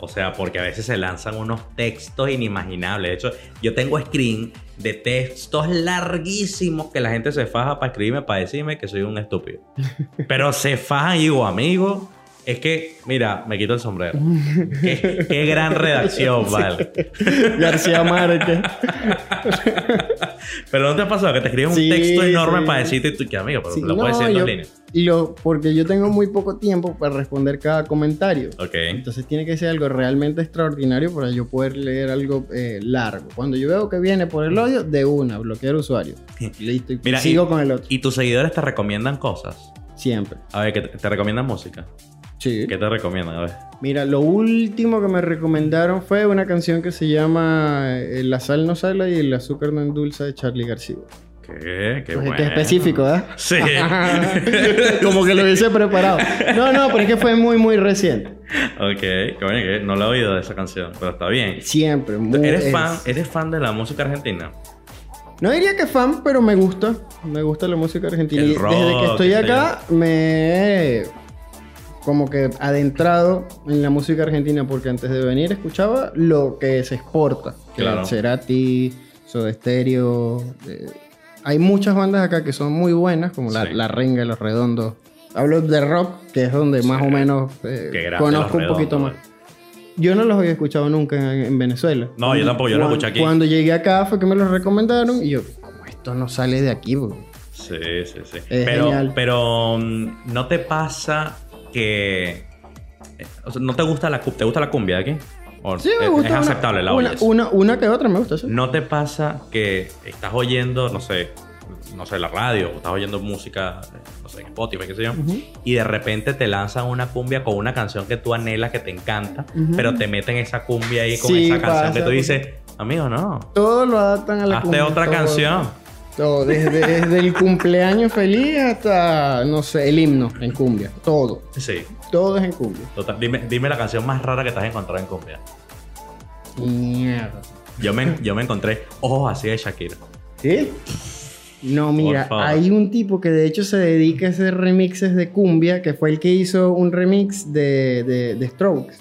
O sea, porque a veces se lanzan unos textos inimaginables. De hecho, yo tengo screen de textos larguísimos que la gente se faja para escribirme, para decirme que soy un estúpido. Pero se fajan y digo, amigo, es que, mira, me quito el sombrero. qué, qué gran redacción, vale. García Márquez. Pero ¿no te ha pasado que te escriben Sí, un texto enorme sí. para decirte tú que, amigo, pero Sí, lo puedes no, decir en líneas? lo, porque yo tengo muy poco tiempo para responder cada comentario. Ok. Entonces tiene que ser algo realmente extraordinario para yo poder leer algo eh, largo. Cuando yo veo que viene por el odio, de una, bloquear usuario. Listo. Y Mira, sigo y- con el otro. ¿Y tus seguidores te recomiendan cosas? Siempre. A ver, que te, te recomiendan música. Sí. ¿Qué te recomiendan? A ver. Mira, lo último que me recomendaron fue una canción que se llama eh, La sal no sala y el azúcar no endulza de Charlie García. ¿Qué? Qué Pues, bueno. que específico, ¿eh? Sí. Como que lo hubiese preparado. No, no, pero es que fue muy, muy reciente. ok, qué bueno que no la he oído de esa canción, pero está bien. Siempre. muy- ¿Eres es- fan, ¿Eres fan de la música argentina? No diría que fan, pero me gusta. Me gusta la música argentina. Rock, Desde que estoy acá, me como que adentrado en la música argentina porque antes de venir escuchaba lo que se exporta. Claro. Cerati, Soda Stereo. eh, hay muchas bandas acá que son muy buenas, como la, Sí. la Renga, Los Redondos. Hablo de rock, que es donde más o menos eh, conozco un poquito más. Yo no los había escuchado nunca en, en Venezuela. No, yo tampoco, yo los escuché aquí. Cuando llegué acá fue que me los recomendaron y yo, como esto no sale de aquí, bro? Sí, sí, sí. Es pero, genial. pero mm, ¿no te pasa que... eh, o sea, ¿No te gusta la, ¿te gusta la cumbia de aquí? ¿O Sí, me gusta. es una- aceptable la una, una, una que otra me gusta, sí. ¿No te pasa que estás oyendo, no sé, no sé, la radio, o estás oyendo música, no sé, en Spotify, qué sé yo, y de repente te lanzan una cumbia con una canción que tú anhelas, que te encanta, pero te meten esa cumbia ahí con Sí, esa canción pasa, que tú dices, amigo, no, Todo lo adaptan a la hazte cumbia, otra canción. Todo, desde, desde el cumpleaños feliz hasta, no sé, el himno en cumbia. Todo. Sí, Todo es en cumbia. total. Dime, dime la canción más rara que te has encontrado en cumbia. Mierda. Yo me, yo me encontré ojos así de Shakira. ¿Sí? No, mira, hay un tipo que de hecho se dedica a hacer remixes de cumbia, que fue el que hizo un remix de, de, de Strokes.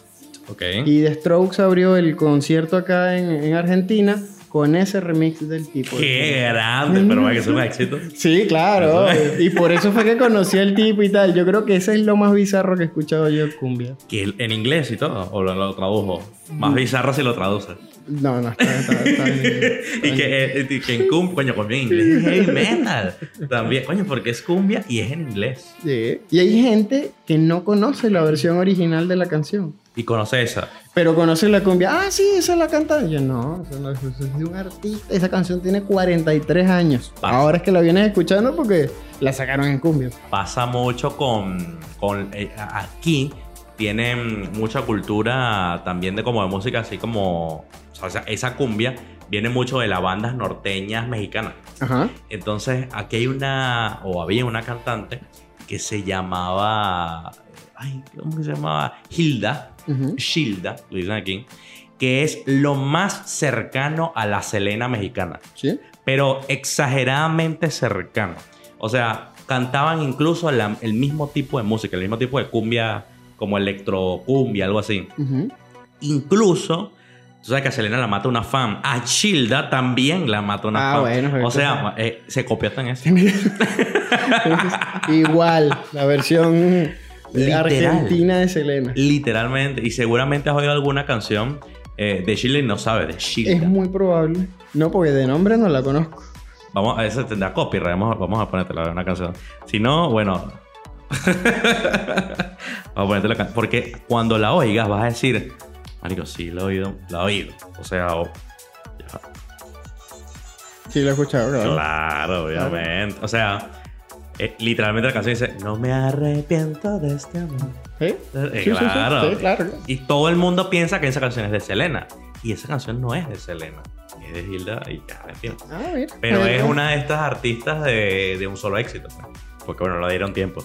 Ok. Y The Strokes abrió el concierto acá en, en Argentina con ese remix del tipo. Qué grande, pero va que es un éxito. Sí, claro. y por eso fue que conocí al tipo y tal. Yo creo que ese es lo más bizarro que he escuchado yo de cumbia. Que en inglés y todo, o lo, lo tradujo. Mm. Más bizarro si lo traduce. No, no, está, está, y, que, eh, y que en cumbia, coño, cumbia en inglés es heavy metal. También, coño, porque es cumbia y es en inglés. Sí. Y hay gente que no conoce la versión original de la canción. Y conoce esa. Pero conoces la cumbia. Ah, sí, esa la canta. Yo no, esa no, eso es de un artista. Esa canción tiene 43 años. Pasa. Ahora es que la vienes escuchando porque la sacaron en cumbia. Pasa mucho con, con eh, aquí tienen mucha cultura también de como de música así como o sea, esa cumbia viene mucho de las bandas norteñas mexicanas. Ajá. Entonces, aquí hay una o había una cantante que se llamaba ay, ¿cómo se llamaba? Hilda, Ujú. Shilda, lo dicen aquí, que es lo más cercano a la Selena mexicana ¿Sí? pero exageradamente cercano. O sea, cantaban incluso la- el mismo tipo de música, el mismo tipo de cumbia, como electrocumbia, algo así. Ujú. Incluso, tú sabes que a Selena la mata una fan, a Childa también la mata una Ah, fan. bueno, o sea, eh, se copió en eso. Igual, la versión Literal. argentina de Selena. Literalmente. Y seguramente has oído alguna canción eh, de Chile y no sabes, de Childa. Es muy probable. No, porque de nombre no la conozco. Vamos, a veces tendrá copyright. Vamos, vamos a ponértela una canción. Si no, bueno. vamos a ponerte la canción. Porque cuando la oigas vas a decir, Marico, sí, la he oído, la he oído. O sea, o- ya, Sí, la he escuchado, claro. claro, obviamente. O sea, eh, literalmente la canción dice, no me arrepiento de este amor. ¿Sí? Eh, Sí, sí, sí, claro. sí, claro. Y todo el mundo piensa que esa canción es de Selena. Y esa canción no es de Selena. Es de Hilda y ya. Ah, mira. Pero es una de estas artistas de, de un solo éxito. Porque bueno, no le dieron tiempo.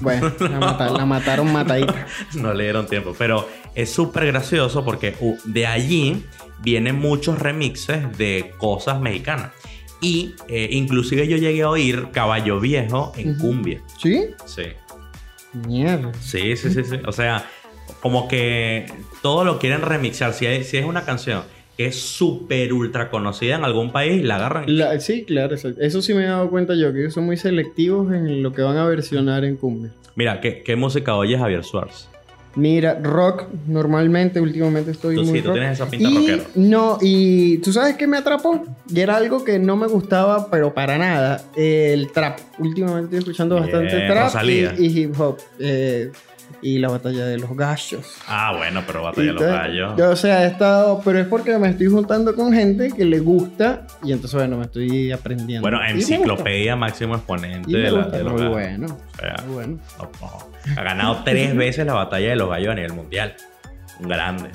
Bueno, la, mata- la mataron matadita. No le dieron tiempo. Pero es súper gracioso porque uh, de allí vienen muchos remixes de cosas mexicanas. Y eh, inclusive yo llegué a oír Caballo Viejo en cumbia. ¿Sí? Sí. Mierda. Sí, sí, sí, sí. O sea, como que todo lo quieren remixar. Si, hay- si es una canción que es súper ultra conocida en algún país, la agarran. La- sí, claro, eso, eso sí me he dado cuenta yo, que ellos son muy selectivos en lo que van a versionar en cumbia. Mira, ¿qué, qué música oye Javier Suárez? Mira, rock, normalmente, últimamente estoy Tú muy sí, tú rock. tienes esa pinta y, rockero. No, y tú sabes qué me atrapó, y era algo que no me gustaba, pero para nada, el trap. Últimamente estoy escuchando Bien, bastante trap y hip hop. eh, y la batalla de los gallos. Ah, bueno, pero Batalla de los Gallos. Yo, o sea, he estado, pero es porque me estoy juntando con gente que le gusta y entonces, bueno, me estoy aprendiendo. Bueno, enciclopedia máximo exponente de, la, de los muy gallos. bueno. O sea, Muy bueno. no, no. Ha ganado tres veces la batalla de los gallos a nivel mundial. Un grande,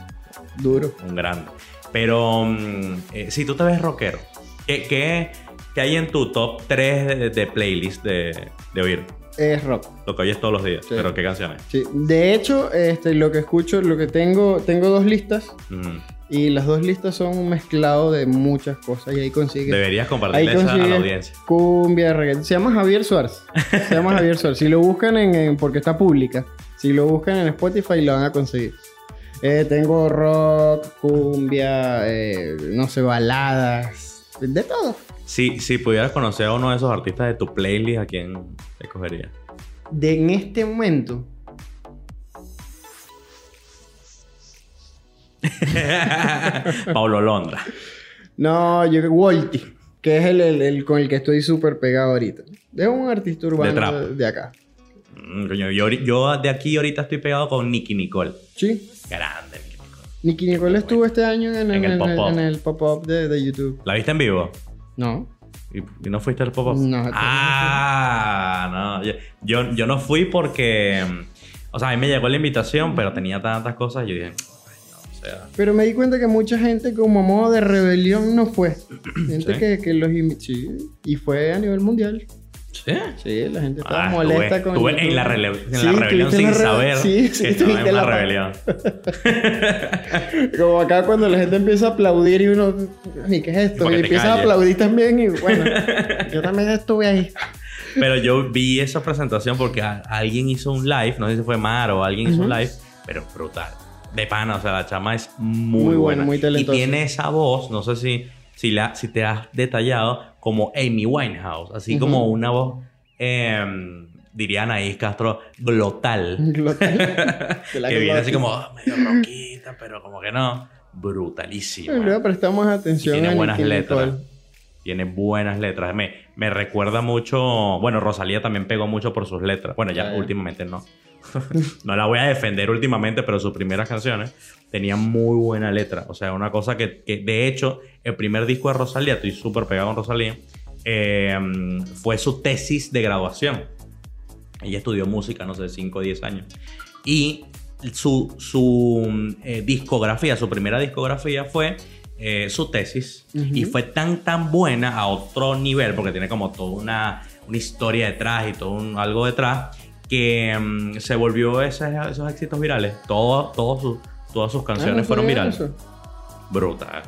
Duro. un grande. Pero mm, eh, si tú te ves rockero, ¿qué, qué, qué hay en tu top 3 de, de playlist de, de oír? Es rock. Lo que oyes todos los días. Sí. ¿Pero qué canciones? Sí. De hecho, este, lo que escucho, lo que tengo, tengo dos listas Mm. y las dos listas son un mezclado de muchas cosas y ahí consigues. Deberías Ahí compartirle esa a la audiencia. cumbia, reggaetón. Se llama Javier Suárez. Se llama Javier Suárez. Si lo buscan en, en- porque está pública. Si lo buscan en Spotify lo van a conseguir. Eh, tengo rock, cumbia, eh, no sé, baladas, de todo. Si, si pudieras conocer a uno de esos artistas de tu playlist, ¿a quién escogerías? De en este momento, Pablo Londra. no, yo Wolti, que es el, el- el con el que estoy súper pegado ahorita. Es un artista urbano de, de acá. Mm, coño, yo, yo de aquí ahorita estoy pegado con Nicky Nicole. Sí. Grande, Nicky Nicole. Nicky Nicole estuvo este año en, en el pop-up de, de YouTube. ¿La viste en vivo? No. ¿Y, y no fuiste al pop-up? No, Ah, no. Yo, yo, no fui porque... O sea, a mí me llegó la invitación, pero tenía tantas cosas y yo dije... "Ay, no, o sea... Pero me di cuenta que mucha gente como modo de rebelión no fue. Gente ¿Sí? que, que los invitó. Sí, y fue a nivel mundial. ¿Sí? Sí, la gente estaba Ah, molesta estuve- con YouTube. en la, rele- en Sí, la rebelión sin la re- saber Sí, sí, que estaba en la rebelión. Como acá cuando la gente empieza a aplaudir y uno, ¿y qué es esto? Y te empieza a aplaudir también y bueno, yo también estuve ahí. Pero yo vi esa presentación porque alguien hizo un live, no sé si fue Mar o alguien hizo un Ujú. live, pero brutal. De pana, o sea, la chama es muy, Muy buena, buena. muy talentosa. Y tiene esa voz, no sé si, si, la, si te has detallado, como Amy Winehouse, así como una voz, eh, diría Anaís Castro, glotal. Glotal. Que viene así como oh, medio roquita, pero como que no. Brutalísima. Prestamos atención Tiene buenas letras. Nicole. Tiene buenas letras. Me, me recuerda mucho. Bueno, Rosalía también pegó mucho por sus letras. Bueno, ya Ah, ya. últimamente no. no la voy a defender últimamente, pero sus primeras canciones tenían muy buena letra. O sea, una cosa que, que de hecho, el primer disco de Rosalía, estoy súper pegado con Rosalía, eh, fue su tesis de graduación. Ella estudió música, no sé, 5 o 10 años. Y su, su eh, discografía, su primera discografía fue eh, su tesis. Y fue tan, tan buena a otro nivel, porque tiene como toda una, una historia detrás y todo un, algo detrás, que mm, se volvió ese- esos éxitos virales. Todo, todo su- todas sus canciones Ah, no fueron virales. Brutal.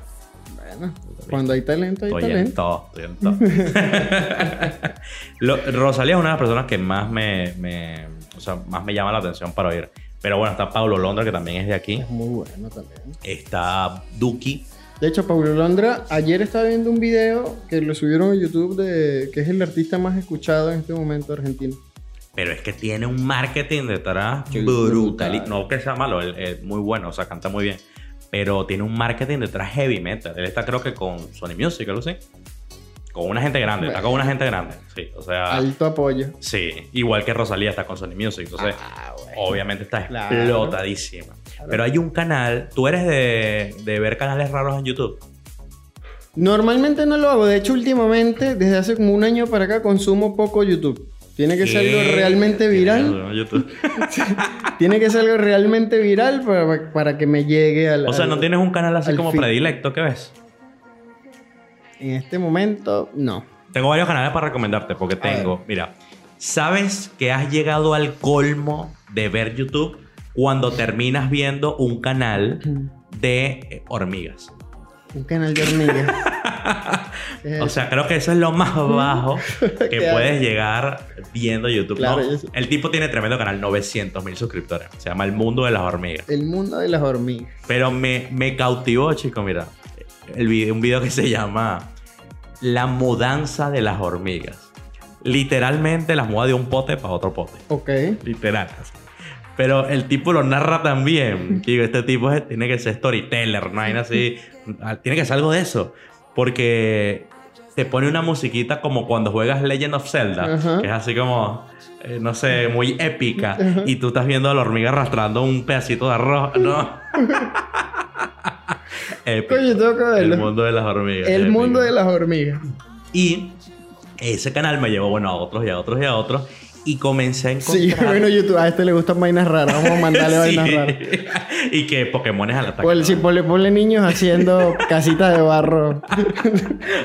Bueno, cuando hay talento, hay Estoy en talento. todo, estoy en todo. Lo- Rosalía es una de las personas que más me, me- o sea, más me llama la atención para oír. Pero bueno, está Paulo Londra, que también es de aquí. Es muy bueno también. Está Duki. De hecho, Paulo Londra, ayer estaba viendo un video que lo subieron a YouTube de que es el artista más escuchado en este momento argentino. Pero es que tiene un marketing detrás brutal. No que sea malo, él es muy bueno, o sea, canta muy bien. Pero tiene un marketing detrás heavy metal. Él está creo que con Sony Music, algo así. Con una gente grande, está con una gente grande. Sí, o sea... Alto apoyo. Sí, igual que Rosalía está con Sony Music. Entonces, Ah, bueno. obviamente está Claro. explotadísima. Pero hay un canal, tú eres de, de ver canales raros en YouTube. Normalmente no lo hago. De hecho, últimamente, desde hace como un año para acá, consumo poco YouTube. Tiene que ser algo ¿Qué? realmente viral. Tiene que ser algo realmente viral para, para que me llegue al. O sea, ¿no al- tienes un canal así como feed. predilecto que ves? En este momento, no. Tengo varios canales para recomendarte porque tengo, mira, ¿sabes que has llegado al colmo de ver YouTube cuando terminas viendo un canal de eh, hormigas? Un canal de hormigas. ¿Qué es O sea, creo que eso es lo más bajo que ¿Qué puedes llegar viendo YouTube. Claro, ¿no? yo. El tipo tiene tremendo canal, 900 mil suscriptores. Se llama El Mundo de las Hormigas. el mundo de las hormigas. Pero me, me cautivó, chico, mira. El video, un video que se llama La mudanza de las hormigas. Literalmente las muda de un pote para otro pote. Ok. Literal. Pero el tipo lo narra. Que digo, este tipo es- tiene que ser storyteller, no hay así. Tiene que ser algo de eso. Porque te pone una musiquita como cuando juegas Legend of Zelda. Que es así como, eh, no sé, muy épica. Y tú estás viendo a la hormiga arrastrando un pedacito de arroz. No. Épico. Coño, tengo que verlo. El mundo de las hormigas. El épico. mundo de las hormigas. Y ese canal me llevó, bueno, a otros y a otros y a otros. Y comencé a encontrar... Sí, bueno, YouTube. A este le gustan vainas raras. Vamos a mandarle vainas raras. y que Pokémones al ataque. Ponle, sí, ponle, ponle niños haciendo casitas de barro.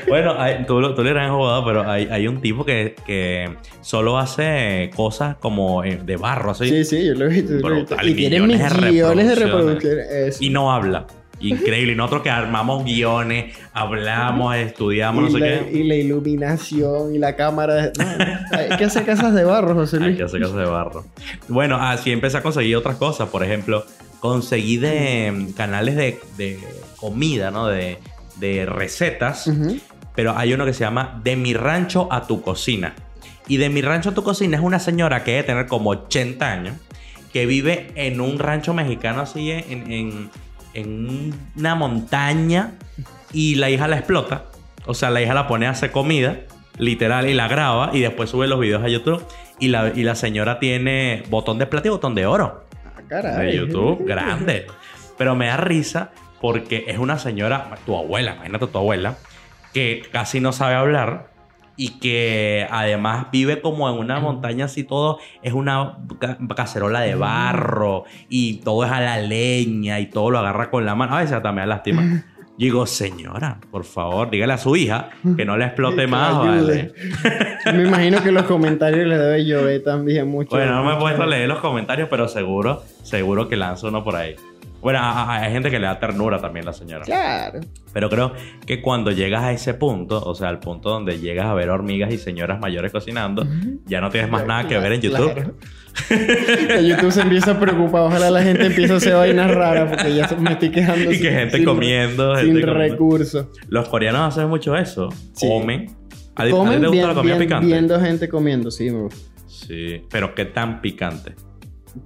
Bueno, hay- tú, tú le eras jugado, pero hay, hay un tipo que, que solo hace cosas como eh, de barro, así. Sí, sí, yo lo he visto. Brutal, Y tiene millones de millones de reproducciones. reproducciones. Y no habla. Increíble. Y nosotros que armamos guiones, hablamos, estudiamos, no sé la, qué. y la iluminación y la cámara. No, hay que hacer casas de barro, José Hay Luis. que hacer cosas de barro. Bueno, así empecé a conseguir otras cosas. Por ejemplo, conseguí de mm, canales de, de comida, ¿no? De, de recetas. Pero hay uno que se llama De mi rancho a tu cocina. Y De mi rancho a tu cocina es una señora que debe tener como 80 años. Que vive en un rancho mexicano así en, en, en una montaña. Y la hija la explota. O sea, la hija la pone a hacer comida. Literal, y la graba. Y después sube los videos a YouTube. Y la, y la señora tiene botón de plata y botón de oro Ah, caray. de YouTube, grande. Pero me da risa porque es una señora, tu abuela, imagínate tu abuela, que casi no sabe hablar y que además vive como en una montaña así todo, es una ca- cacerola de barro y todo es a la leña y todo lo agarra con la mano. A veces hasta me da lástima. Yo digo, señora, por favor, dígale a su hija que no le explote más. ¿vale? Me imagino que los comentarios le debe llover también mucho. Bueno, no me he puesto a leer los comentarios, pero seguro, seguro que lanzo uno por ahí. Bueno, a- a- hay gente que le da ternura también la señora. Claro. Pero creo que cuando llegas a ese punto, o sea, al punto donde llegas a ver hormigas y señoras mayores cocinando, ya no tienes más nada que ver en YouTube. Claro. Que YouTube se empieza a preocupar. Ojalá la gente empiece a hacer vainas raras porque ya me estoy quejando. Y que gente sin- comiendo, Sin gente comiendo. recursos. Los coreanos hacen mucho eso. Sí. Comen. ¿A a ti Comen te gusta bien- la comida bien- picante? viendo gente comiendo, sí, me gusta. Sí, pero ¿qué tan picante?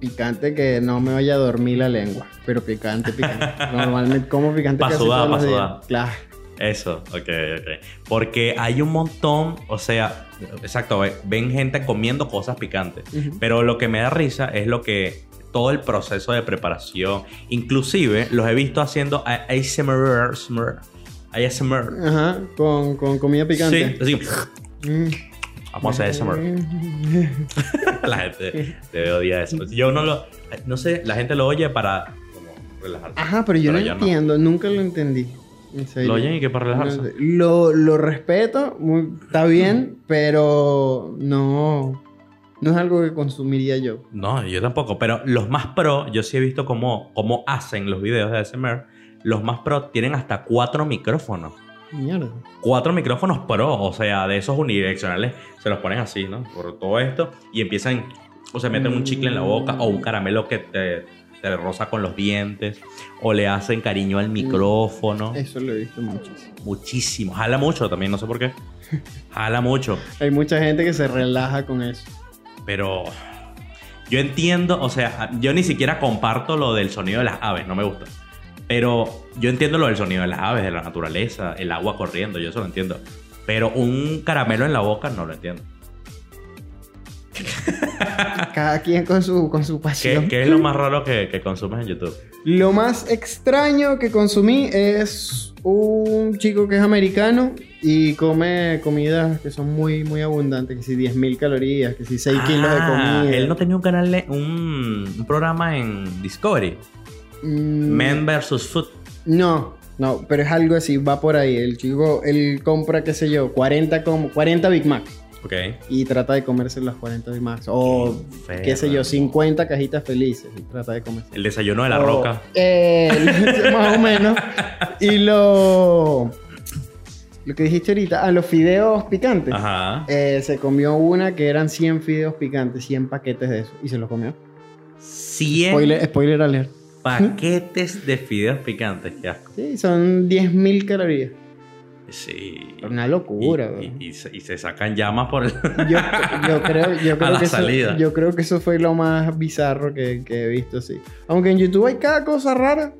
Picante que no me vaya a dormir la lengua. Pero picante, picante. Normalmente como picante Pa' casi sudar, todos pa' los días. sudar. Claro. Eso, ok, ok. Porque hay un montón, o sea, exacto, ve- ven gente comiendo cosas picantes. Pero lo que me da risa es lo que todo el proceso de preparación, inclusive los he visto haciendo ASMR, ASMR, ASMR. Ajá, con, con comida picante. Sí, así, Mm. Vamos a ASMR. La gente debe odiar eso. Yo no lo, no sé, la gente lo oye para como relajarse. Ajá, pero yo no yo entiendo, nunca lo entendí. En serio. ¿Lo oyen y qué para relajarse? No sé. Lo, lo respeto, muy- está bien, pero no, no es algo que consumiría yo. No, yo tampoco. Pero los más pro, yo sí he visto cómo, cómo hacen los videos de ASMR. Los más pro tienen hasta cuatro micrófonos. Mierda. Cuatro micrófonos pro, o sea, de esos unidireccionales, se los ponen así, ¿no? Por todo esto. Y empiezan, o se meten un chicle en la boca, o un caramelo que te, te roza con los dientes, o le hacen cariño al micrófono. Eso lo he visto muchísimo. Muchísimo. Jala mucho también, no sé por qué. Jala mucho. Hay mucha gente que se relaja con eso. Pero yo entiendo, o sea, yo ni siquiera comparto lo del sonido de las aves, no me gusta. Pero yo entiendo lo del sonido de las aves, de la naturaleza, el agua corriendo, yo eso lo entiendo. Pero un caramelo en la boca no lo entiendo. Cada quien con su, con su ¿Qué, pasión. qué es lo más raro que, que consumes en YouTube? Lo más extraño que consumí es un chico que es americano y come comidas que son muy, muy abundantes, que si 10.000 calorías, que si 6 kilos de Ah, comida. Él no tenía un canal, un, un programa en Discovery. Mm, Men vs. Food. No, no, pero es algo así, va por ahí. El chico, él compra, qué sé yo, 40, como, 40 Big Mac Ok. y trata de comerse las 40 Big Macs. O, Qué qué sé yo, enfermo. 50 cajitas felices y trata de comerse. El desayuno de la O, roca. eh, más o menos. Y lo. Lo que dijiste ahorita, a los fideos picantes. Ajá. Eh, se comió una que eran 100 fideos picantes, 100 paquetes de eso. Y se los comió. 100 Spoiler, spoiler alert. Paquetes de fideos picantes. Qué asco. Sí, son 10.000 calorías. Sí. Una locura, Y, y- y se, y se sacan llamas por el. Yo, yo creo, yo creo la que eso, salida. yo creo que eso fue lo más bizarro que, que he visto, sí. Aunque en YouTube hay cada cosa rara.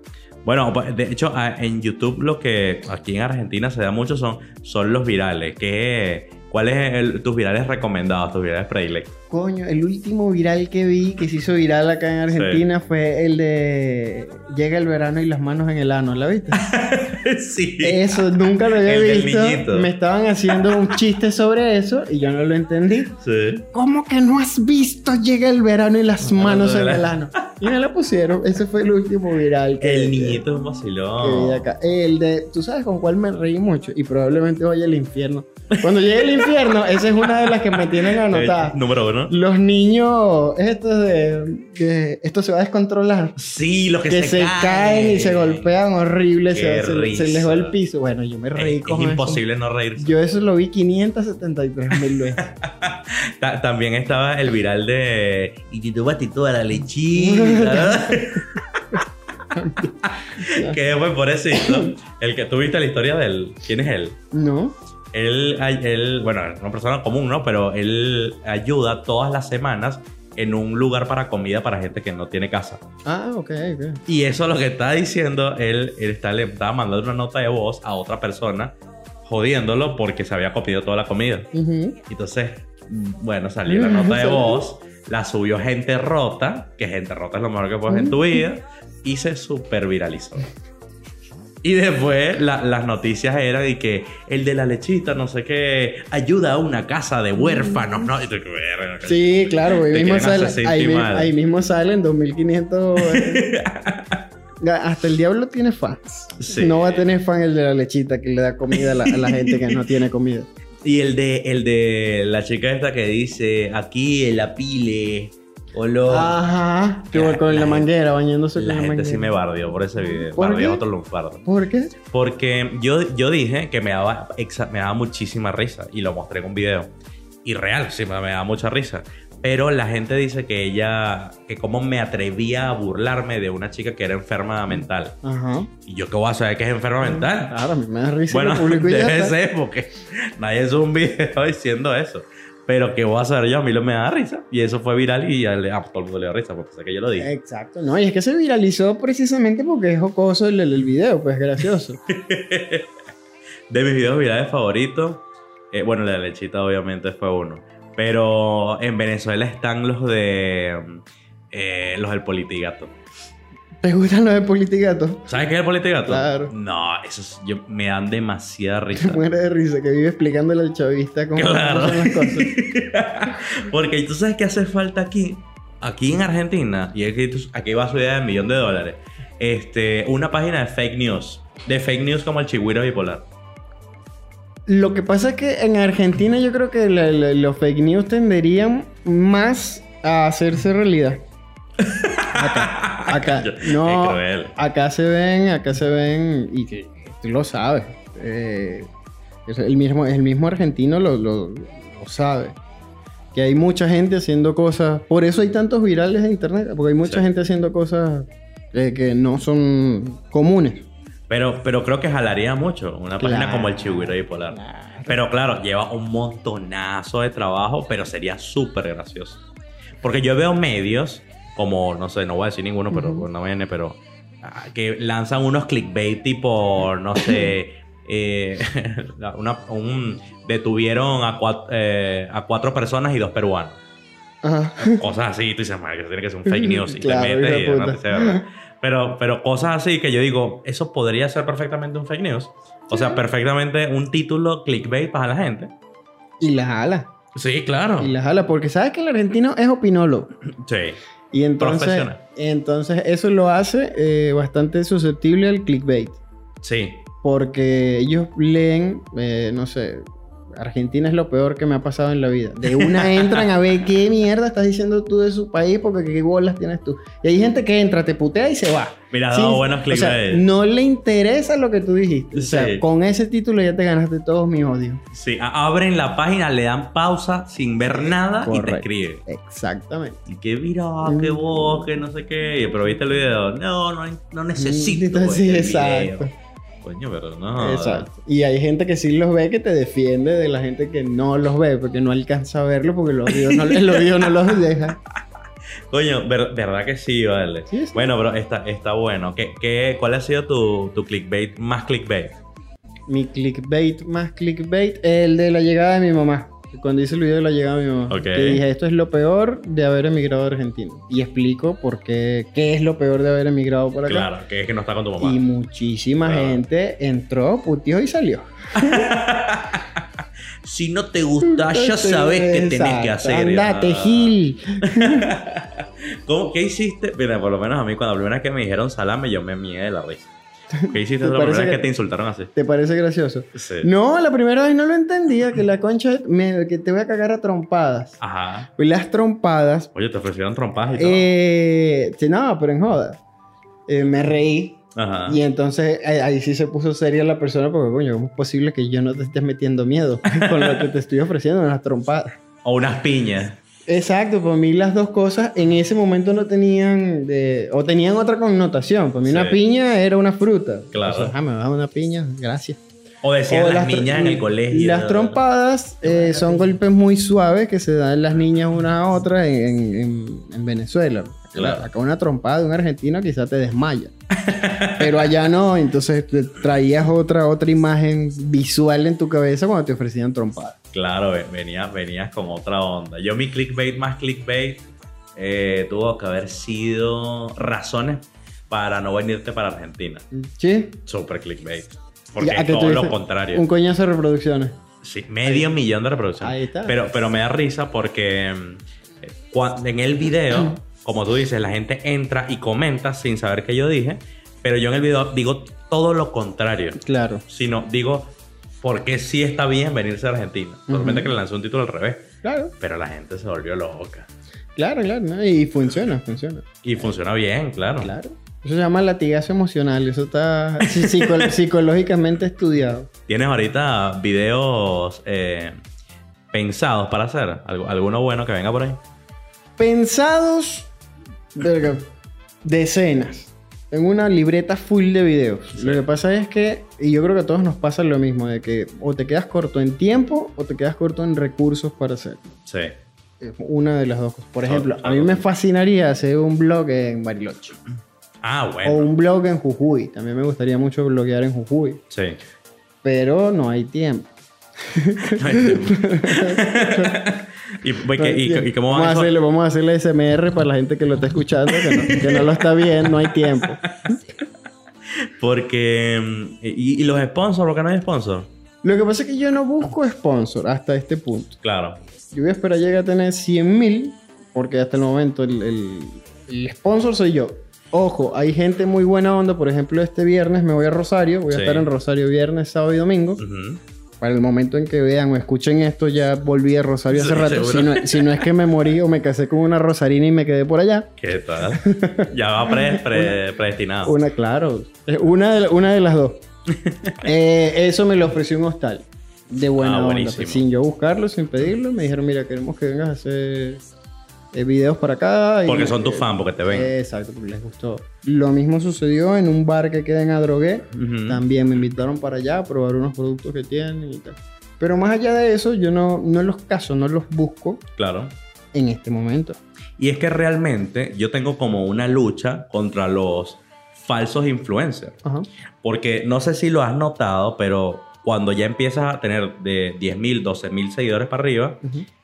Bueno, pues, de hecho, a- en YouTube lo que aquí en Argentina se da mucho son, son los virales. ¿Qué, ¿Cuáles son tus virales recomendados, tus virales predilectos? Coño, el último viral que vi que se hizo viral acá en Argentina fue el de Llega el verano y las manos en el ano, ¿la viste? sí. Eso nunca lo había El visto. Me estaban haciendo un chiste sobre eso y yo no lo entendí. Sí. ¿Cómo que no has visto Llega el verano y las manos en en el el ano? Y me la pusieron. Ese fue el último viral que El niñito es un que vi acá. El de, ¿tú sabes con cuál me reí mucho? Y probablemente vaya al infierno. Cuando llegue al infierno, esa es una de las que me tienen anotada. Eh, número uno. Los niños, estos de, que esto se va a descontrolar. Sí, los que, Que, se, caen y se golpean horrible, se, se- se les va el piso. Bueno, yo me reí Es, con es eso. imposible no reírse. Yo eso lo vi 573 mil veces. Ta- También estaba el viral de. Y te tomaste toda la lechita. que fue por eso. El que tú viste la historia de él. ¿Quién es él? ¿No? Él, bueno, es una persona común, ¿no? Pero él ayuda todas las semanas en un lugar para comida para gente que no tiene casa. Ah, ok, ok. Y eso lo que está diciendo, él, él está, le estaba mandando una nota de voz a otra persona jodiéndolo porque se había comido toda la comida. Entonces, bueno, salió la nota de voz, la subió gente rota, que gente rota es lo mejor que puedes en tu vida, y se super viralizó. Y después la- las noticias eran de que el de la lechita, no sé qué, ayuda a una casa de huérfanos, ¿no? Sí, claro, ahí Te mismo, sale, ahí, mi- ahí mismo salen 2500. eh. Hasta el diablo tiene fans. Sí. No va a tener fan el de la lechita que le da comida a la, a la gente que no tiene comida. Y el de, el de la chica esta que dice, aquí el apile, olor. Ajá. Que La- con la, la manguera, bañándose la con la gente manguera. sí me bardeó por ese video. ¿Por Bardeó qué? otro lunfardo. ¿Por qué? Porque yo, yo dije que me daba, exa- me daba muchísima risa y lo mostré en un video. Y real, sí, me, me daba mucha risa. Pero la gente dice que ella, que cómo me atrevía a burlarme de una chica que era enferma mental. Ajá. Y yo qué voy a saber que es enferma mental. Claro, a mí me da risa Bueno, debe ser porque nadie sube un video diciendo eso. Pero qué voy a saber yo, a mí lo me da risa. Y eso fue viral y a, a todo el mundo le da risa, porque sé que yo lo dije. Exacto. No, y es que se viralizó precisamente porque es jocoso el, el, video, pues gracioso. De mis videos virales favoritos, eh, bueno, la de lechita obviamente fue uno. Pero en Venezuela están los de. eh, los del politigato. ¿Te gustan los de Politigato? ¿Sabes qué es el politigato? Claro. No, esos yo, me dan demasiada risa. Te mueres de risa que vive explicándole al chavista cómo Claro. son las cosas. Porque tú sabes que hace falta aquí, aquí en Argentina, y aquí, va su idea de millón de dólares, este, una página de fake news. De fake news como el chigüiro bipolar. Lo que pasa es que en Argentina yo creo que la- la- los fake news tenderían más a hacerse realidad. Acá, no, acá se ven, acá se ven, y que tú lo sabes. eh, es el mismo, el mismo argentino lo, lo- lo sabe. Que hay mucha gente haciendo cosas. Por eso hay tantos virales en internet, porque hay mucha Sí. gente haciendo cosas eh, que no son comunes. Pero, pero creo que jalaría mucho una página Claro. como el chigüiro bipolar. Pero claro, lleva un montonazo de trabajo, pero sería súper gracioso. Porque yo veo medios, como, no sé, no voy a decir ninguno, pero no viene, pero ah, que lanzan unos clickbait tipo, no sé, eh, una- un, detuvieron a, cuat- eh, a cuatro personas y dos peruanos. Ajá. Cosas así, tú dices, madre, que tiene que ser un fake news y Claro, te metes y de verdad. Pero, pero cosas así que yo digo, eso podría ser perfectamente un fake news. O sea, perfectamente un título clickbait para la gente. Y la jala. Sí, claro. Y la jala, porque sabes que el argentino es opinólogo. Sí. Y entonces, entonces eso lo hace eh, bastante susceptible al clickbait. Sí. Porque ellos leen, eh, no sé, Argentina es lo peor que me ha pasado en la vida. De una entran a ver qué mierda estás diciendo tú de su país porque qué bolas tienes tú. Y hay gente que entra, te putea y se va. Mira, ha Sin- dado buenos o sea, clickbait. no le interesa lo que tú dijiste. O sea, Sí. con ese título ya te ganaste todos mis odios. Sí, abren la página, le dan pausa sin ver nada y te escriben. Exactamente. Y que mira, qué vos, que no sé qué. Pero viste el video. No, no, no necesito. Mm, Sí, el exacto. video. Coño, pero no. Exacto. Y hay gente que sí los ve que te defiende de la gente que no los ve porque no alcanza a verlo porque los videos no, el no los deja. Coño, ver- verdad que sí, vale. Sí, sí. Bueno, pero está, está bueno. ¿Qué, qué, ¿Cuál ha sido tu, tu clickbait más clickbait? Mi clickbait más clickbait, el de la llegada de mi mamá. Cuando hice el video de la llegada de mi mamá. Ok. Que dije, esto es lo peor de haber emigrado a Argentina. Y explico por qué, qué es lo peor de haber emigrado por acá. Claro, que es que no está con tu mamá. Y muchísima Claro. gente entró, putió y salió. Si no te gusta, ya sabes qué tenés que hacer. Andate, Ah. Gil. ¿Cómo, ¿Qué hiciste? Mira, por lo menos a mí, cuando la primera vez que me dijeron salame, yo me mié de la risa. ¿Qué hiciste ¿Te la primera vez que- te insultaron así? ¿Te parece gracioso? Sí. No, la primera vez no lo entendía, que la concha, me- que te voy a cagar a trompadas. Ajá. Pues las trompadas, Oye, te ofrecieron trompas y todo. eh, sí, no, pero en joda. Eh, me reí Ajá. y entonces eh, ahí sí se puso seria la persona porque, coño, ¿cómo es posible que yo no te estés metiendo miedo con lo que te estoy ofreciendo en las trompadas? O unas piñas. Exacto, para mí las dos cosas en ese momento no tenían, de- o tenían otra connotación. Para mí una piña era una fruta. Claro. O sea, ah, me vas a una piña, gracias. O decían O las niñas en el colegio. Las trompadas eh, son golpes muy suaves que se dan las niñas una a otra en- en- en Venezuela. Claro. Acá una trompada de un argentino quizá te desmaya. Pero allá no, entonces te traías otra, otra imagen visual en tu cabeza cuando te ofrecían trompadas. Claro, ve- venías, venías con otra onda. Yo mi clickbait más clickbait eh, tuvo que haber sido razones para no venirte para Argentina. ¿Sí? Super clickbait. ¿Y Porque es todo lo contrario. Un coñazo de reproducciones. Sí, medio millón de reproducciones. Ahí está. Pero, pero me da risa porque mm, cua- en el video, como tú dices, la gente entra y comenta sin saber qué yo dije. Pero yo en el video digo todo lo contrario. Claro. Sino digo por qué sí está bien venirse a Argentina. Solamente que le lancé un título al revés. Claro, Pero la gente se volvió loca. claro, claro. ¿no? Y funciona, funciona. Y funciona bien, claro. Claro. Eso se llama latigazo emocional. Eso está psico- psicológicamente estudiado. ¿Tienes ahorita videos eh, pensados para hacer? ¿Algo- ¿Alguno bueno que venga por ahí? pensados verga, decenas en una libreta full de videos. Sí. Lo que pasa es que, y yo creo que a todos nos pasa lo mismo, de que o te quedas corto en tiempo o te quedas corto en recursos para hacer. Sí. Una de las dos cosas. Por ejemplo, a mí me fascinaría hacer un blog en Bariloche. Ah, O bueno. un blog en Jujuy. También me gustaría mucho bloguear en Jujuy. Sí. pero no hay tiempo. No hay tiempo. y, pues, ¿qué- y- y cómo vamos, va a hacerle, vamos a hacerle SMR para la gente que lo está escuchando, que no, que no lo está viendo, no hay tiempo. Porque... mm, Y, los sponsors, ¿por qué no hay sponsor? Lo que pasa es que yo no busco sponsor hasta este punto. Claro. Yo voy a esperar llegar a tener 100 mil, porque hasta el momento el, el- el sponsor soy yo. Ojo, hay gente muy buena onda. Por ejemplo, este viernes me voy a Rosario. Voy a Sí. estar en Rosario viernes, sábado y domingo. Ujú. Para el momento en que vean o escuchen esto, ya volví a Rosario hace Sí, rato. Si no, si no es que me morí o me casé con una rosarina y me quedé por allá. ¿Qué tal? ya va pre- pre- predestinado. Una, claro. Una de, una de las dos. Eh, eso me lo ofreció un hostal. De buena Ah, onda. pues, sin yo buscarlo, sin pedirlo. Me dijeron, mira, queremos que vengas a hacer eh, videos para acá. y- Porque son tus fans, porque te ven. Exacto, porque les gustó. Lo mismo sucedió en un bar que queda en Adrogué. Ujú. También me invitaron para allá a probar unos productos que tienen y tal. Pero más allá de eso, yo no, no los caso, no los busco Claro. en este momento. Y es que realmente yo tengo como una lucha contra los falsos influencers. Ajá. Porque no sé si lo has notado, pero cuando ya empiezas a tener de 10.000, 12.000 seguidores para arriba, Ujú. hasta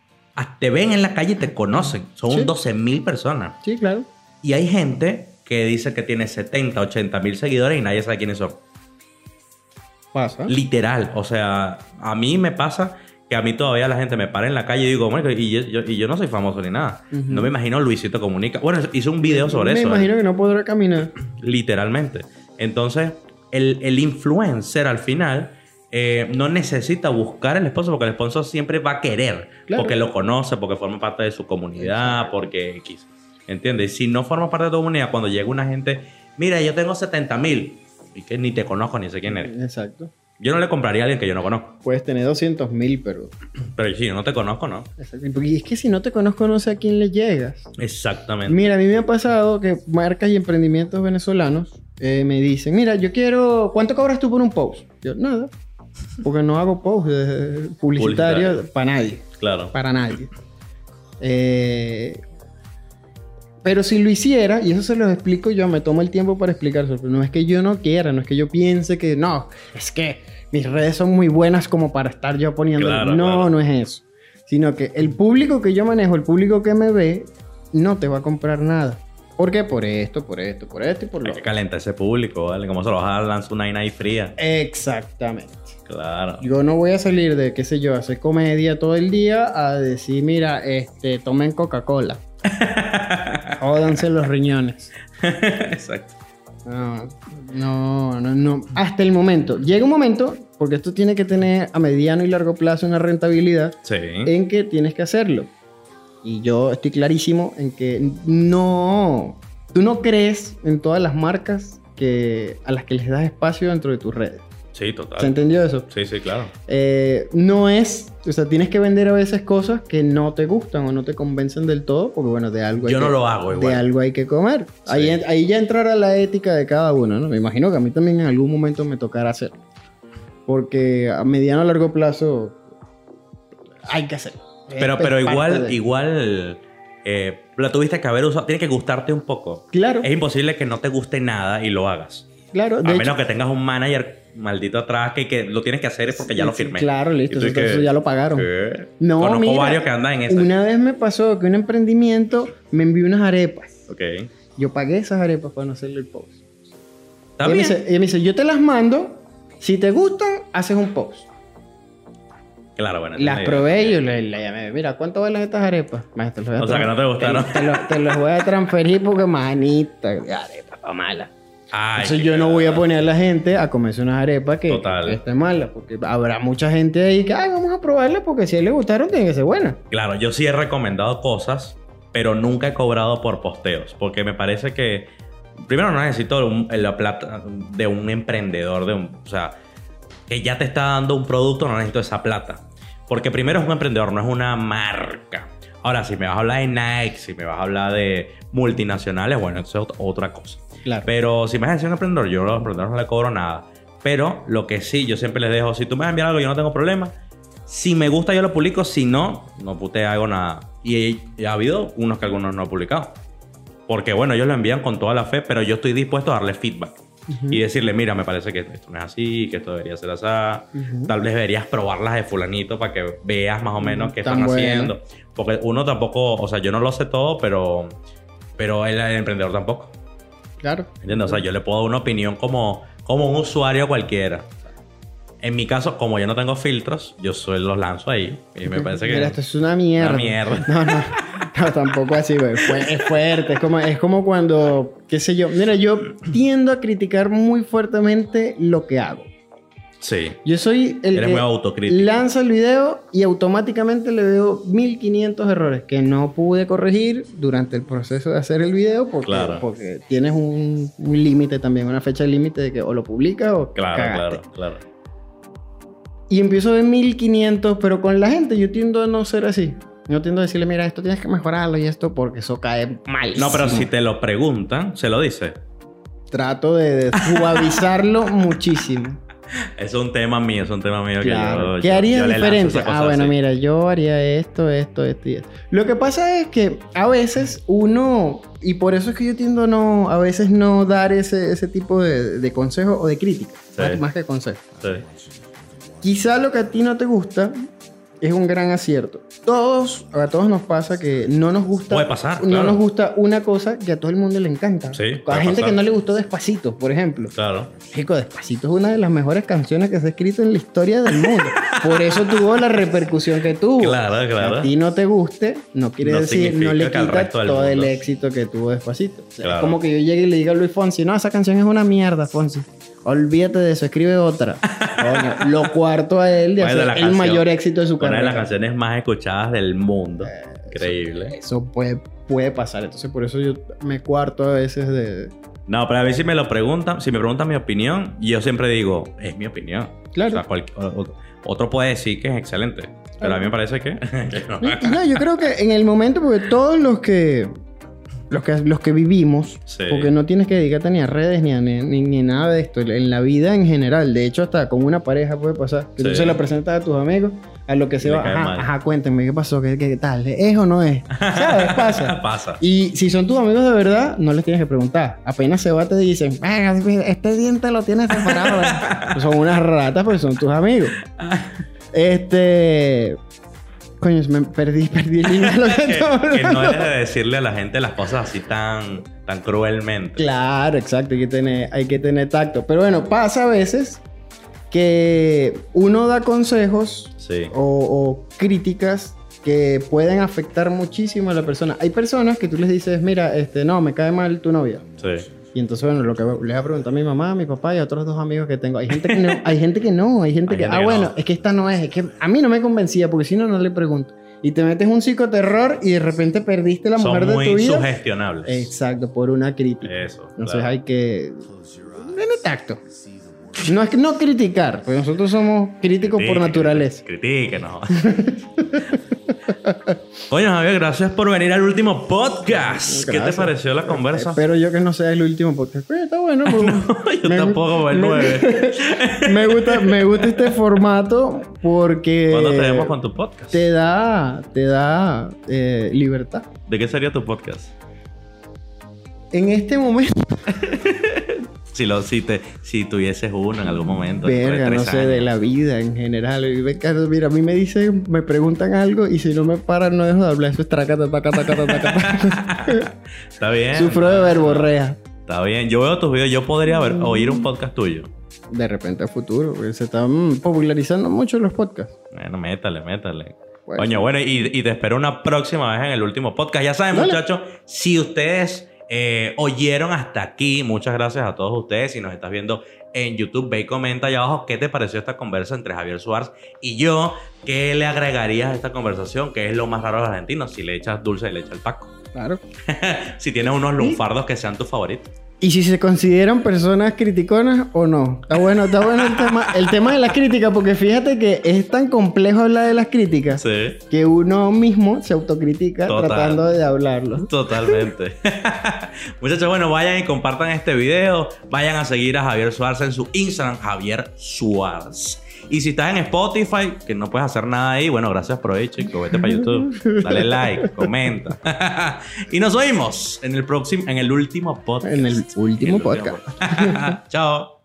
te ven en la calle y te conocen. Son Sí. 12.000 personas. Sí, claro. Y hay gente que dice que tiene 70, 80.000 seguidores y nadie sabe quiénes son. Pasa. Literal. O sea, a mí me pasa que a mí todavía la gente me para en la calle y digo, bueno, y yo, yo- y yo no soy famoso ni nada. No me imagino Luisito Comunica. Bueno, hizo un video sobre me eso. imagino que no podrá caminar. Literalmente. Entonces, el, el influencer al final eh, no necesita buscar el sponsor porque el sponsor siempre va a querer. Claro. Porque lo conoce, porque forma parte de su comunidad, porque X. ¿Entiendes? Si no forma parte de tu comunidad, cuando llega una gente, mira, yo tengo 70 mil y que ni te conozco ni sé quién eres. Exacto. Yo no le compraría a alguien que yo no conozco. Puedes tener 200 mil, pero... Pero si yo no te conozco, no. Exacto. Porque es que si no te conozco, no sé a quién le llegas. Exactamente. Mira, a mí me ha pasado que marcas y emprendimientos venezolanos eh, me dicen, mira, yo quiero... ¿Cuánto cobras tú por un post? Yo, nada. Porque no hago post eh, publicitario Publicitario. para nadie. Claro. Para nadie. Eh, pero si lo hiciera, y eso se los explico yo, me tomo el tiempo para explicárselo. Pero no es que yo no quiera, no es que yo piense que no, es que mis redes son muy buenas como para estar yo poniendo. Claro, no, claro. no es eso. Sino que el público que yo manejo, el público que me ve, no te va a comprar nada. ¿Por qué? Por esto, por esto, por esto y por lo Hay que calentar ese público, ¿vale? Como se lo vas a lanzar una vaina ahí fría. Exactamente. Claro. Yo no voy a salir de, qué sé yo, hacer comedia todo el día a decir, mira, este, tomen Coca-Cola. Jódanse los riñones. Exacto. No, no, no, no. Hasta el momento. Llega un momento, porque esto tiene que tener a mediano y largo plazo una rentabilidad, Sí. en que tienes que hacerlo. Y yo estoy clarísimo en que no. Tú no crees en todas las marcas que, a las que les das espacio dentro de tus redes. Sí, total. ¿Se entendió eso? Sí, sí, claro. Eh, no es, o sea, tienes que vender a veces cosas que no te gustan o no te convencen del todo, porque bueno, de algo hay Yo que, no lo hago igual. de algo hay que comer. Ahí, Sí. ahí ya entrará la ética de cada uno, ¿no? Me imagino que a mí también en algún momento me tocará hacerlo. Porque a mediano o largo plazo hay que hacerlo. Pero, pero igual, de- igual eh, la tuviste que haber usado. Tiene que gustarte un poco. Claro, Es imposible que no te guste nada y lo hagas. claro. A menos que tengas un manager maldito atrás que, lo tienes que hacer es porque ya lo firmé. Claro, listo. Eso, que- eso ya lo pagaron. ¿Qué? No, Conozco mira, varios que andan en eso. Una vez me pasó que un emprendimiento me envió unas arepas. Ok. Yo pagué esas arepas para no hacerle el post. Está ella, me bien. dice, ella me dice, yo te las mando, si te gustan, haces un post. Claro, bueno. Las probé y yo le, le llamé, mira, ¿cuánto valen estas arepas? Maestro, O sea, que no te gustaron. Te, te los- te los voy a transferir porque manita, arepa pa' mala. Ay, Entonces yo no voy a poner a la gente a comerse unas arepas que, Total. que estén malas, porque habrá mucha gente ahí que, ay, vamos a probarlas porque si a él le gustaron, tienen que ser buenas. Claro, yo sí he recomendado cosas, pero nunca he cobrado por posteos. Porque me parece que. Primero, no necesito un- la plata de un emprendedor, de un. O sea, que ya te está dando un producto, no necesito esa plata. Porque primero es un emprendedor, no es una marca. Ahora, si me vas a hablar de Nike, si me vas a hablar de multinacionales, bueno, eso es ot- otra cosa. Claro. Pero si me vas a decir un emprendedor, yo a los emprendedores no le cobro nada. Pero lo que sí, yo siempre les dejo, si tú me vas a enviar algo, yo no tengo problema. Si me gusta, yo lo publico. Si no, no pute hago nada. Y, y ha habido unos que algunos no han publicado. Porque bueno, ellos lo envían con toda la fe, pero yo estoy dispuesto a darle feedback. y decirle, mira, me parece que esto no es así, que esto debería ser así. Tal vez deberías probarlas de fulanito para que veas más o menos qué Tan están bueno. haciendo. Porque uno tampoco, o sea, yo no lo sé todo, pero, pero el, el emprendedor tampoco. Claro. ¿Entiendes? O sea, yo le puedo dar una opinión como, como un usuario cualquiera. En mi caso, como yo no tengo filtros, yo soy, los lanzo ahí. Y me parece que... Mira, esto es una mierda. Una mierda. No, no. No, tampoco así, güey. Es fuerte. Es como, es como cuando, qué sé yo. Mira, yo tiendo a criticar muy fuertemente lo que hago. Sí. Yo soy el Eres que muy autocrítico. lanza el video y automáticamente le veo 1500 errores que no pude corregir durante el proceso de hacer el video porque, Claro. porque tienes un, un límite también, una fecha límite de que o lo publicas o Claro, cagaste. claro, claro. Y empiezo a ver 1500, pero con la gente yo tiendo a no ser así. Yo tiendo a decirle, mira, esto tienes que mejorarlo y esto porque eso cae mal. No, pero si te lo preguntan, se lo dice. Trato de, de suavizarlo muchísimo. Es un tema mío, es un tema mío Claro. que yo. ¿Qué yo- yo lanzo diferente? Ah, bueno, así. mira, yo haría esto, esto, esto y esto. Lo que pasa es que a veces uno, y por eso es que yo tiendo a no, a veces no dar ese, ese tipo de, de consejo o de crítica, Sí. más, más que consejo. Sí. Quizá lo que a ti no te gusta es un gran acierto. Todos, a todos nos pasa que no nos gusta. Puede pasar, No claro. nos gusta una cosa que a todo el mundo le encanta. Sí, a gente pasar. que no le gustó Despacito, por ejemplo. Claro. Chico, Despacito es una de las mejores canciones que se ha escrito en la historia del mundo. Por eso tuvo la repercusión que tuvo. Claro, claro. A ti no te guste, no quiere No decir, no le quita todo el éxito que tuvo Despacito. O sea, Claro. Es como que yo llegue y le diga a Luis Fonsi, no, esa canción es una mierda, Fonsi. Olvídate de eso, escribe otra. Coño, lo cuarto a él de hacer el mayor éxito de su Una de carrera. las canciones más escuchadas del mundo. Increíble. Eso puede, puede pasar. Entonces, por eso yo me cuarto a veces de. No, pero a ver si me lo preguntan, si me preguntan mi opinión, yo siempre digo, es mi opinión. Claro. O sea, cual- o- o- otro puede decir que es excelente. Pero a mí me parece que. no, yo creo que en el momento, porque todos los que. Los que, los que vivimos, Sí. porque no tienes que dedicarte ni a redes ni a ni, ni- ni nada de esto, en la vida en general, de hecho hasta con una pareja puede pasar, que tú se la presentas a tus amigos, a lo que se va, ajá, ajá, cuéntenme, ¿qué pasó? ¿Qué, qué tal? ¿Es o no es? ¿Sabes? Pasa. Pasa. Y si son tus amigos de verdad, no les tienes que preguntar. Apenas se va, te dicen, "Ah, este diente lo tienes separado. Pues son unas ratas, pues son tus amigos. Este. Coño, me perdí, perdí el hilo que que, no eres de decirle a la gente las cosas así tan, tan cruelmente. Claro, exacto, hay que, tener, hay que tener tacto. Pero bueno, pasa a veces que uno da consejos Sí. o, o críticas que pueden afectar muchísimo a la persona. Hay personas que tú les dices, mira, este, no, me cae mal tu novia. Sí. Y entonces, bueno, lo que les voy a preguntar a mi mamá, a mi papá y a otros dos amigos que tengo. Hay gente que no, hay gente que no, hay gente Hay que, gente ah, que bueno, no. es que esta no es, es que a mí no me convencía, porque si no, no le pregunto. Y te metes un psicoterror y de repente perdiste la mujer Son de muy tu vida. sugestionables. Exacto, por una crítica. Eso. Entonces claro. hay que tener tacto. No es que no criticar, porque nosotros somos críticos por naturaleza. Critíquenos. Oye, Javier, gracias por venir al último podcast. ¿Qué te pareció la conversa? Espero yo que no sea el último podcast. Está bueno. pues. yo Me gu- tampoco, el me- 9. me gusta, me gusta este formato porque ¿Cuándo te vemos con tu podcast? te da, te da eh, libertad. ¿De qué sería tu podcast? En este momento, Si, lo, si, te, si tuvieses uno en algún momento. verga, no sé, de la vida en general. Mira, a mí me dicen, me preguntan algo y si no me paran no dejo de hablar. Eso es tracata, taca, taca. Está bien. Sufro de verborrea. Está bien. Yo veo tus videos. Yo podría ver, oír un podcast tuyo. De repente a futuro, porque se están popularizando mucho los podcasts. Bueno, métale, métale. Pues, Coño, bueno, y, y te espero una próxima vez en el último podcast. Ya saben, Dale. muchachos, si ustedes eh, oyeron hasta aquí, muchas gracias a todos ustedes. Si nos estás viendo en YouTube, ve y comenta allá abajo qué te pareció esta conversa entre Javier Suárez y yo. ¿Qué le agregarías a esta conversación? ¿Qué es lo más raro de los argentinos? Si le echas dulce y le echas el paco. Claro. si tienes unos lunfardos que sean tus favoritos. Y si se consideran personas criticonas o no. Está bueno, está bueno el tema, el tema de las críticas, porque fíjate que es tan complejo hablar de las críticas Sí. que uno mismo se autocritica Total. tratando de hablarlo. Totalmente. Muchachos, bueno, vayan y compartan este video. Vayan a seguir a Javier Suárez en su Instagram, Javier Suárez. Y si estás en Spotify, que no puedes hacer nada ahí, bueno, gracias, provecho y vete para YouTube. Dale like, comenta. y nos oímos en el próximo, en el último podcast. En el último podcast. Chao.